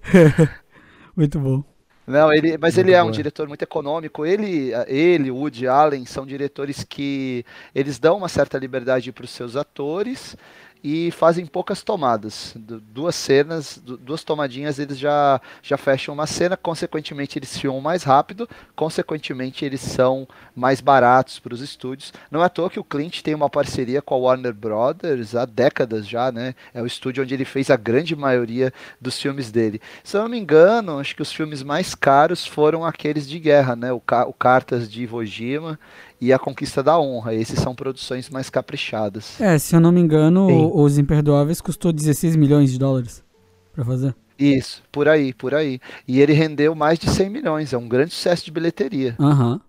muito bom. Não, ele, mas ele é um diretor muito econômico. Ele, ele, Woody Allen, são diretores que eles dão uma certa liberdade para os seus atores e fazem poucas tomadas. Duas cenas, duas tomadinhas, eles já, já fecham uma cena, consequentemente eles filmam mais rápido, consequentemente eles são mais baratos para os estúdios. Não é à toa que o Clint tem uma parceria com a Warner Brothers há décadas já, né? É o estúdio onde ele fez a grande maioria dos filmes dele. Se eu não me engano, acho que os filmes mais caros foram aqueles de guerra, né? O, o Cartas de Iwo Jima e A Conquista da Honra. Esses são produções mais caprichadas. É, se eu não me engano, Sim. Os Imperdoáveis custou 16 milhões de dólares para fazer. Isso, por aí, por aí. E ele rendeu mais de 100 milhões, é um grande sucesso de bilheteria. Aham. Uhum.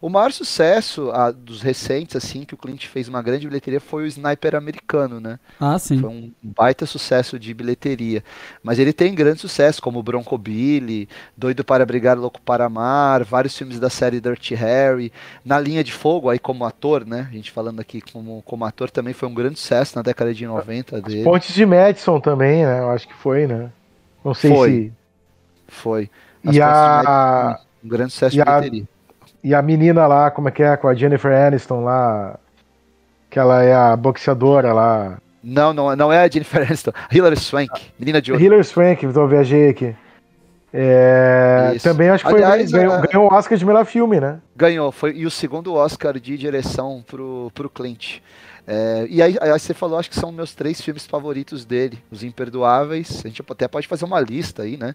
O maior sucesso a, dos recentes, assim, que o Clint fez uma grande bilheteria foi o Sniper americano, né? Ah, sim. Foi um baita sucesso de bilheteria. Mas ele tem grande sucesso, como Bronco Billy, Doido para Brigar, Louco para Amar, vários filmes da série Dirty Harry. Na linha de fogo, aí como ator, né? A gente falando aqui como, como ator, também foi um grande sucesso na década de 90 dele. As Pontes de Madison também, né? Eu acho que foi, né? Não sei foi. se. Foi. As e a... um grande sucesso de bilheteria. A e a menina lá, como é que é? Com a Jennifer Aniston lá. Que ela é a boxeadora lá. Não, não, não é a Jennifer Aniston. Hilary Swank, menina de ouro. Hilary Swank, então viajei aqui. É, também acho que foi, Aliás, ganhou, a... ganhou o Oscar de melhor filme, né? Ganhou, foi e o segundo Oscar de direção pro, pro Clint. É, e aí, aí, você falou, acho que são meus três filmes favoritos dele, Os Imperdoáveis. A gente até pode fazer uma lista aí, né?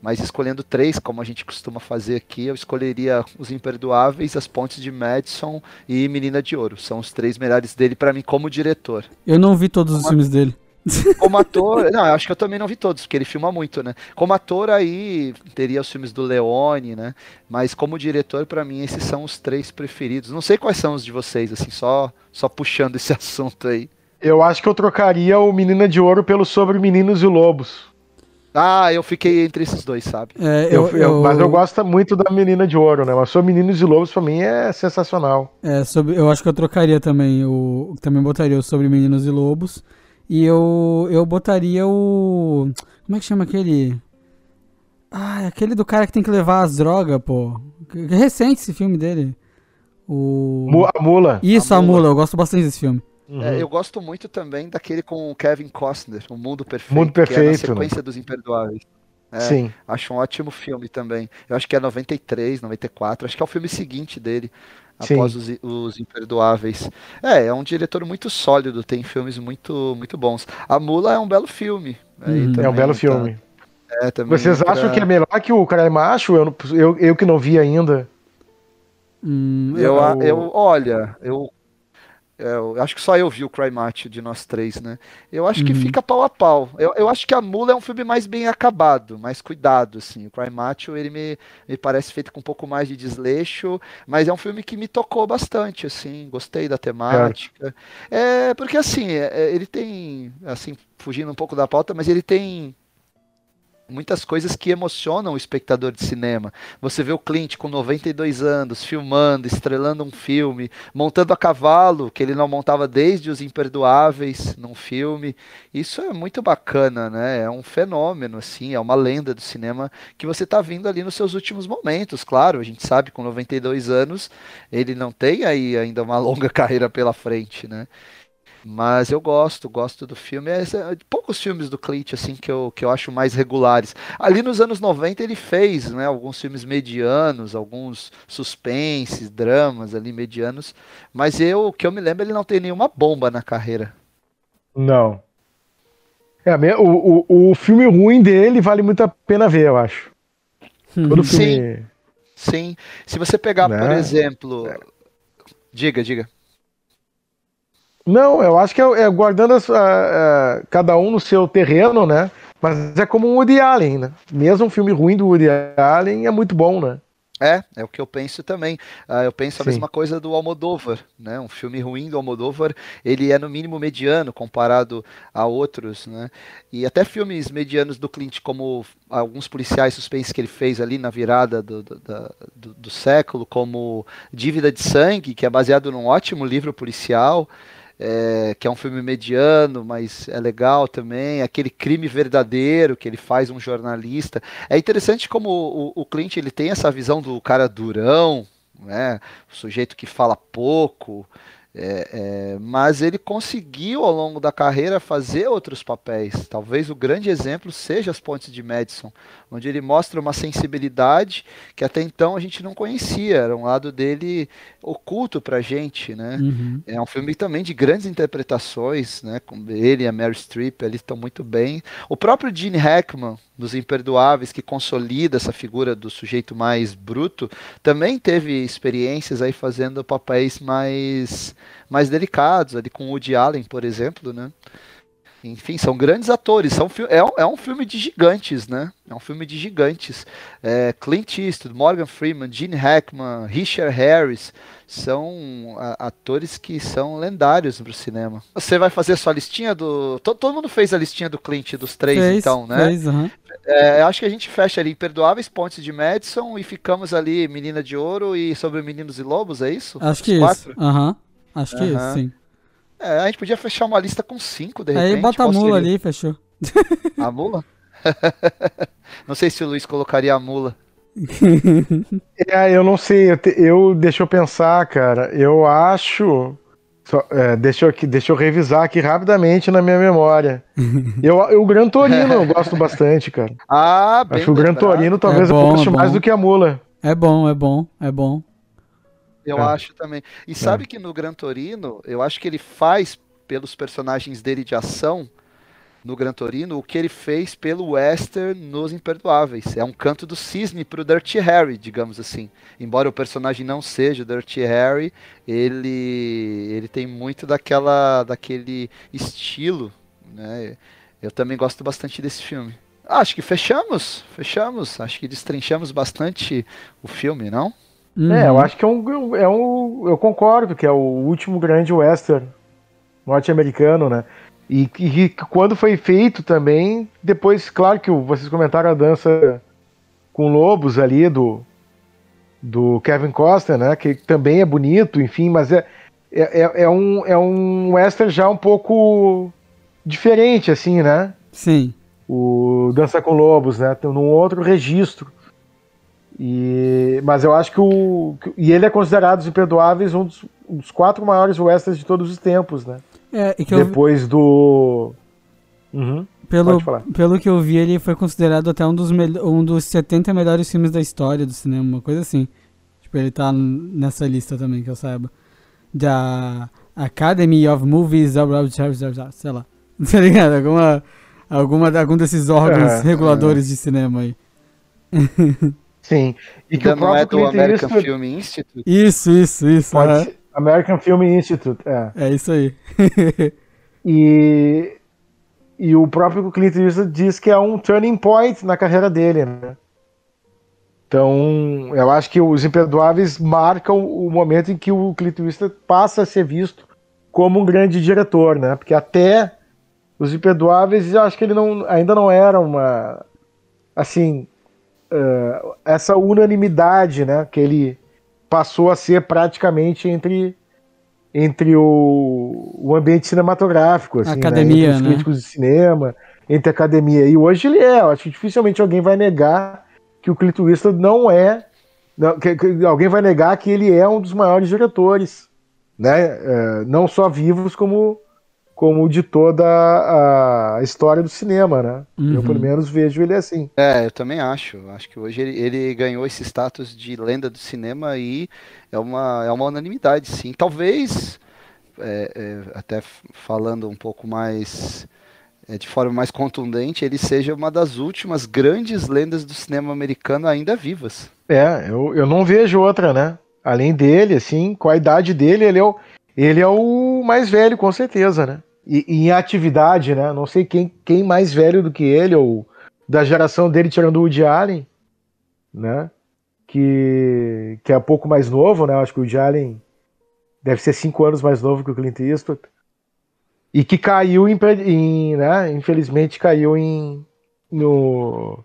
Mas escolhendo três, como a gente costuma fazer aqui, eu escolheria Os Imperdoáveis, As Pontes de Madison e Menina de Ouro. São os três melhores dele para mim como diretor. Eu não vi todos os filmes dele. Como ator, não, eu acho que eu também não vi todos, porque ele filma muito, né? Como ator aí teria os filmes do Leone, né? Mas como diretor, para mim esses são os três preferidos. Não sei quais são os de vocês, assim, só só puxando esse assunto aí. Eu acho que eu trocaria o Menina de Ouro pelo Sobre Meninos e Lobos. Ah, eu fiquei entre esses dois, sabe? É, eu, eu, eu, mas eu gosto muito da Menina de Ouro, né? Mas Sobre Meninos e Lobos, pra mim, é sensacional. É, sobre, eu acho que eu trocaria também. O, também botaria o Sobre Meninos e Lobos. E eu, eu botaria o. Como é que chama aquele? Ah, aquele do cara que tem que levar as drogas, pô. É recente esse filme dele. O... A Mula. Isso, a Mula. a Mula. Eu gosto bastante desse filme. Uhum. É, eu gosto muito também daquele com o Kevin Costner, O Mundo Perfeito. Mundo Perfeito. Que é a sequência né? dos Imperdoáveis. É, Sim. Acho um ótimo filme também. Eu acho que é 93, 94. Acho que é o filme seguinte dele, após os, os, Imperdoáveis. É, é um diretor muito sólido, tem filmes muito, muito bons. A Mula é um belo filme. Uhum. é um belo tá... filme. É, também Vocês pra... acham que é melhor que o Cara Macho? Eu, eu, eu que não vi ainda. Hum, eu, eu, eu, olha, eu eu acho que só eu vi o Cry Match de nós três, né? Eu acho que uhum. fica pau a pau. Eu, eu acho que a Mula é um filme mais bem acabado, mais cuidado, assim. O Cry Match, ele me, me parece feito com um pouco mais de desleixo, mas é um filme que me tocou bastante, assim. Gostei da temática. É, é porque, assim, é, é, ele tem, assim, fugindo um pouco da pauta, mas ele tem muitas coisas que emocionam o espectador de cinema. Você vê o Clint com 92 anos, filmando, estrelando um filme, montando a cavalo, que ele não montava desde Os Imperdoáveis num filme. Isso é muito bacana, né? É um fenômeno, assim, é uma lenda do cinema que você está vindo ali nos seus últimos momentos. Claro, a gente sabe, com 92 anos, ele não tem aí ainda uma longa carreira pela frente, né? Mas eu gosto, gosto do filme. É, é, poucos filmes do Clint assim que eu, que eu acho mais regulares. Ali nos anos 90 ele fez, né, alguns filmes medianos, alguns suspenses, dramas ali medianos, mas eu, que eu me lembro, ele não tem nenhuma bomba na carreira. Não. É, o, o, o filme ruim dele vale muito a pena ver, eu acho. Todo filme. Sim. Sim. Se você pegar, né? por exemplo. Diga, diga. Não, eu acho que é, é guardando as, a, a, cada um no seu terreno, né? Mas é como um Woody Allen, né? Mesmo um filme ruim do Woody Allen é muito bom, né? É, é o que eu penso também. Uh, eu penso a Sim. mesma coisa do Almodóvar, né? Um filme ruim do Almodóvar, ele é no mínimo mediano comparado a outros, né? E até filmes medianos do Clint, como alguns policiais suspensos que ele fez ali na virada do, do, do, do século, como Dívida de Sangue, que é baseado num ótimo livro policial, é, que é um filme mediano, mas é legal também. Aquele crime verdadeiro que ele faz um jornalista. É interessante como o, o Clint ele tem essa visão do cara durão, né? O sujeito que fala pouco. É, é, mas ele conseguiu ao longo da carreira fazer outros papéis. Talvez o grande exemplo seja as Pontes de Madison, onde ele mostra uma sensibilidade que até então a gente não conhecia. Era um lado dele oculto para a gente, né? Uhum. É um filme também de grandes interpretações, né? Com ele e a Mary Streep, eles estão muito bem. O próprio Gene Hackman, dos Imperdoáveis, que consolida essa figura do sujeito mais bruto, também teve experiências aí fazendo papéis mais, mais delicados, ali com Woody Allen, por exemplo, né? Enfim, são grandes atores. São, é, é um filme de gigantes, né? É um filme de gigantes. É, Clint Eastwood, Morgan Freeman, Gene Hackman, Richard Harris são a, atores que são lendários para o cinema. Você vai fazer a sua listinha do. Todo, todo, mundo fez a listinha do Clint dos três, fez, então, né? Fez, uhum. é, acho que a gente fecha ali Imperdoáveis, Pontes de Madison e ficamos ali Menina de Ouro e Sobre Meninos e Lobos, é isso? Acho Os que quatro? isso. Uhum. Acho que uhum. isso, sim. É, a gente podia fechar uma lista com cinco, de repente. Aí bota a mula ali, fechou. A mula? não sei se o Luiz colocaria a mula. é, eu não sei, eu, te, eu deixa eu pensar, cara. Eu acho. Só, é, deixa, eu, deixa eu revisar aqui rapidamente na minha memória. Eu, eu o Gran Torino eu gosto bastante, cara. Ah, bem Acho que o Gran Torino talvez é bom, eu goste é mais do que a Mula. É bom, é bom, é bom. Eu é. acho também. E é. sabe que no Gran Torino, eu acho que ele faz pelos personagens dele de ação no Gran Torino o que ele fez pelo Western nos Imperdoáveis. É um canto do cisne pro Dirty Harry, digamos assim. Embora o personagem não seja o Dirty Harry, ele ele tem muito daquela daquele estilo, né? Eu também gosto bastante desse filme. Acho que fechamos, fechamos. Acho que destrinchamos bastante o filme, não? Uhum. É, eu acho que é um, é um. Eu concordo que é o último grande western norte-americano, né? E que quando foi feito também, depois, claro que vocês comentaram a dança com lobos ali do, do Kevin Costner, né? Que também é bonito, enfim, mas é, é, é, é um, é um western já um pouco diferente, assim, né? Sim. O Dança com Lobos, né? Tem um outro registro. E, mas eu acho que o. E ele é considerado os Imperdoáveis um dos, um dos quatro maiores westerns de todos os tempos, né? É, Depois eu... do. Uhum. Pelo, pelo que eu vi, ele foi considerado até um dos, um dos 70 melhores filmes da história do cinema, uma coisa assim. Tipo, ele tá nessa lista também, que eu saiba. Da Academy of Movies, sei lá. Tá ligado? Alguma, alguma, algum desses órgãos é, reguladores é. de cinema aí. Sim. E que o próprio não é do Clint American Eastwood... Film Institute? Isso, isso, isso. É. American Film Institute, é. É isso aí. e, e o próprio Clint Eastwood diz que é um turning point na carreira dele, né? Então, eu acho que os Imperdoáveis marcam o momento em que o Clint Eastwood passa a ser visto como um grande diretor, né? Porque até os Imperdoáveis, eu acho que ele não, ainda não era uma assim uh, essa unanimidade, né, que ele passou a ser praticamente entre entre o, o ambiente cinematográfico, assim, academia, né? entre os críticos né? de cinema, entre a academia. E hoje ele é, eu acho que dificilmente alguém vai negar que o Clint Eastwood não é, não, que, que, alguém vai negar que ele é um dos maiores diretores, né? Uh, não só vivos como como de toda a história do cinema, né? Uhum. Eu, pelo menos, vejo ele assim. É, eu também acho. Acho que hoje ele, ele, ganhou esse status de lenda do cinema e é uma, é uma unanimidade, sim. Talvez, é, é, até falando um pouco mais é, de forma mais contundente, ele seja uma das últimas grandes lendas do cinema americano ainda vivas. É, eu, eu não vejo outra, né? Além dele, assim, com a idade dele, ele é o, ele é o mais velho, com certeza, né? E, e em atividade, né? Não sei quem, quem mais velho do que ele, ou da geração dele, tirando o Woody Allen, né? Que, que é pouco mais novo, né? Acho que o Woody Allen deve ser cinco anos mais novo que o Clint Eastwood. E que caiu em, em né? Infelizmente caiu em no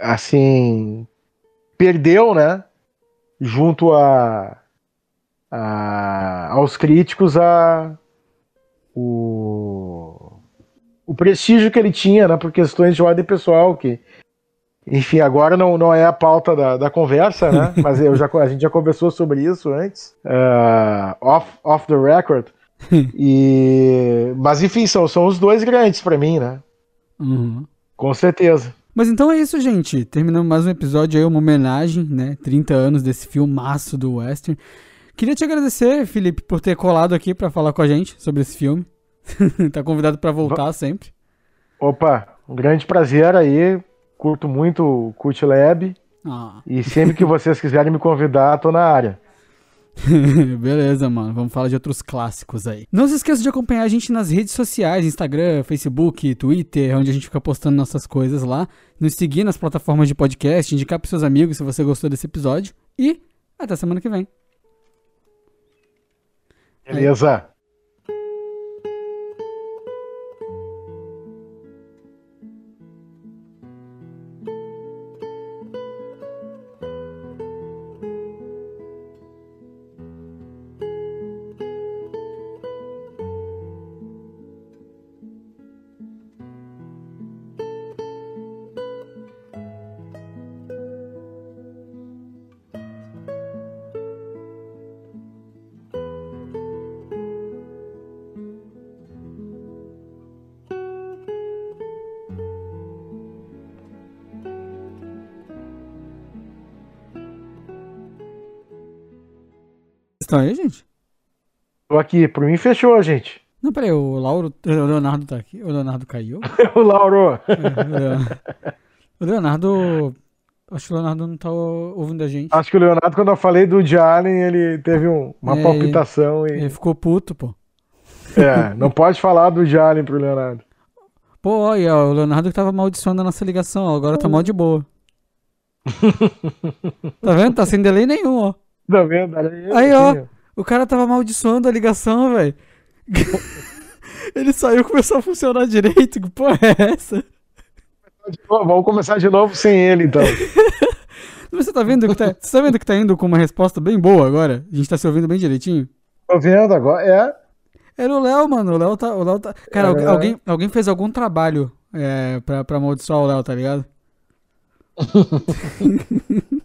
assim perdeu, né? Junto a, a aos críticos a o, o prestígio que ele tinha, né? Por questões de ordem pessoal que enfim, agora não, não é a pauta da, da conversa, né? Mas eu já, a gente já conversou sobre isso antes, uh, off, off the record. e, mas enfim, são, são os dois grandes para mim, né? Uhum. Com certeza. Mas então é isso, gente. Terminamos mais um episódio aí, uma homenagem, né? 30 anos desse filmaço do Western. Queria te agradecer, Felipe, por ter colado aqui para falar com a gente sobre esse filme. tá convidado para voltar sempre. Opa, um grande prazer aí. Curto muito o Cult Lab. Ah. E sempre que vocês quiserem me convidar, tô na área. Beleza, mano. Vamos falar de outros clássicos aí. Não se esqueça de acompanhar a gente nas redes sociais, Instagram, Facebook, Twitter, onde a gente fica postando nossas coisas lá. Nos seguir nas plataformas de podcast, indicar pros seus amigos se você gostou desse episódio. E até semana que vem. Beleza. Estão aí, gente? Tô aqui. Por mim, fechou, gente. Não, peraí, o Lauro. O Leonardo tá aqui. O Leonardo caiu. o Lauro. É, o Leonardo. Acho que o Leonardo não tá ouvindo a gente. Acho que o Leonardo, quando eu falei do Jalen, ele teve um- uma É, palpitação e. Ele ficou puto, pô. É, não pode falar do Jalen pro Leonardo. Pô, olha, o Leonardo que tava amaldiçoando a nossa ligação, ó, agora tá mal de boa. tá vendo? Tá sem delay nenhum, ó. Aí, ó. O cara tava amaldiçoando a ligação, velho. Ele saiu e começou a funcionar direito. Que porra é essa? Vamos começar de novo sem ele, então. Você tá vendo que tá, você tá vendo que tá indo com uma resposta bem boa agora? A gente tá se ouvindo bem direitinho? Tô vendo agora. É. Era o Léo, mano. O Léo tá. O Léo tá... Cara, É. algu- alguém, alguém fez algum trabalho é, pra, pra amaldiçoar o Léo, tá ligado?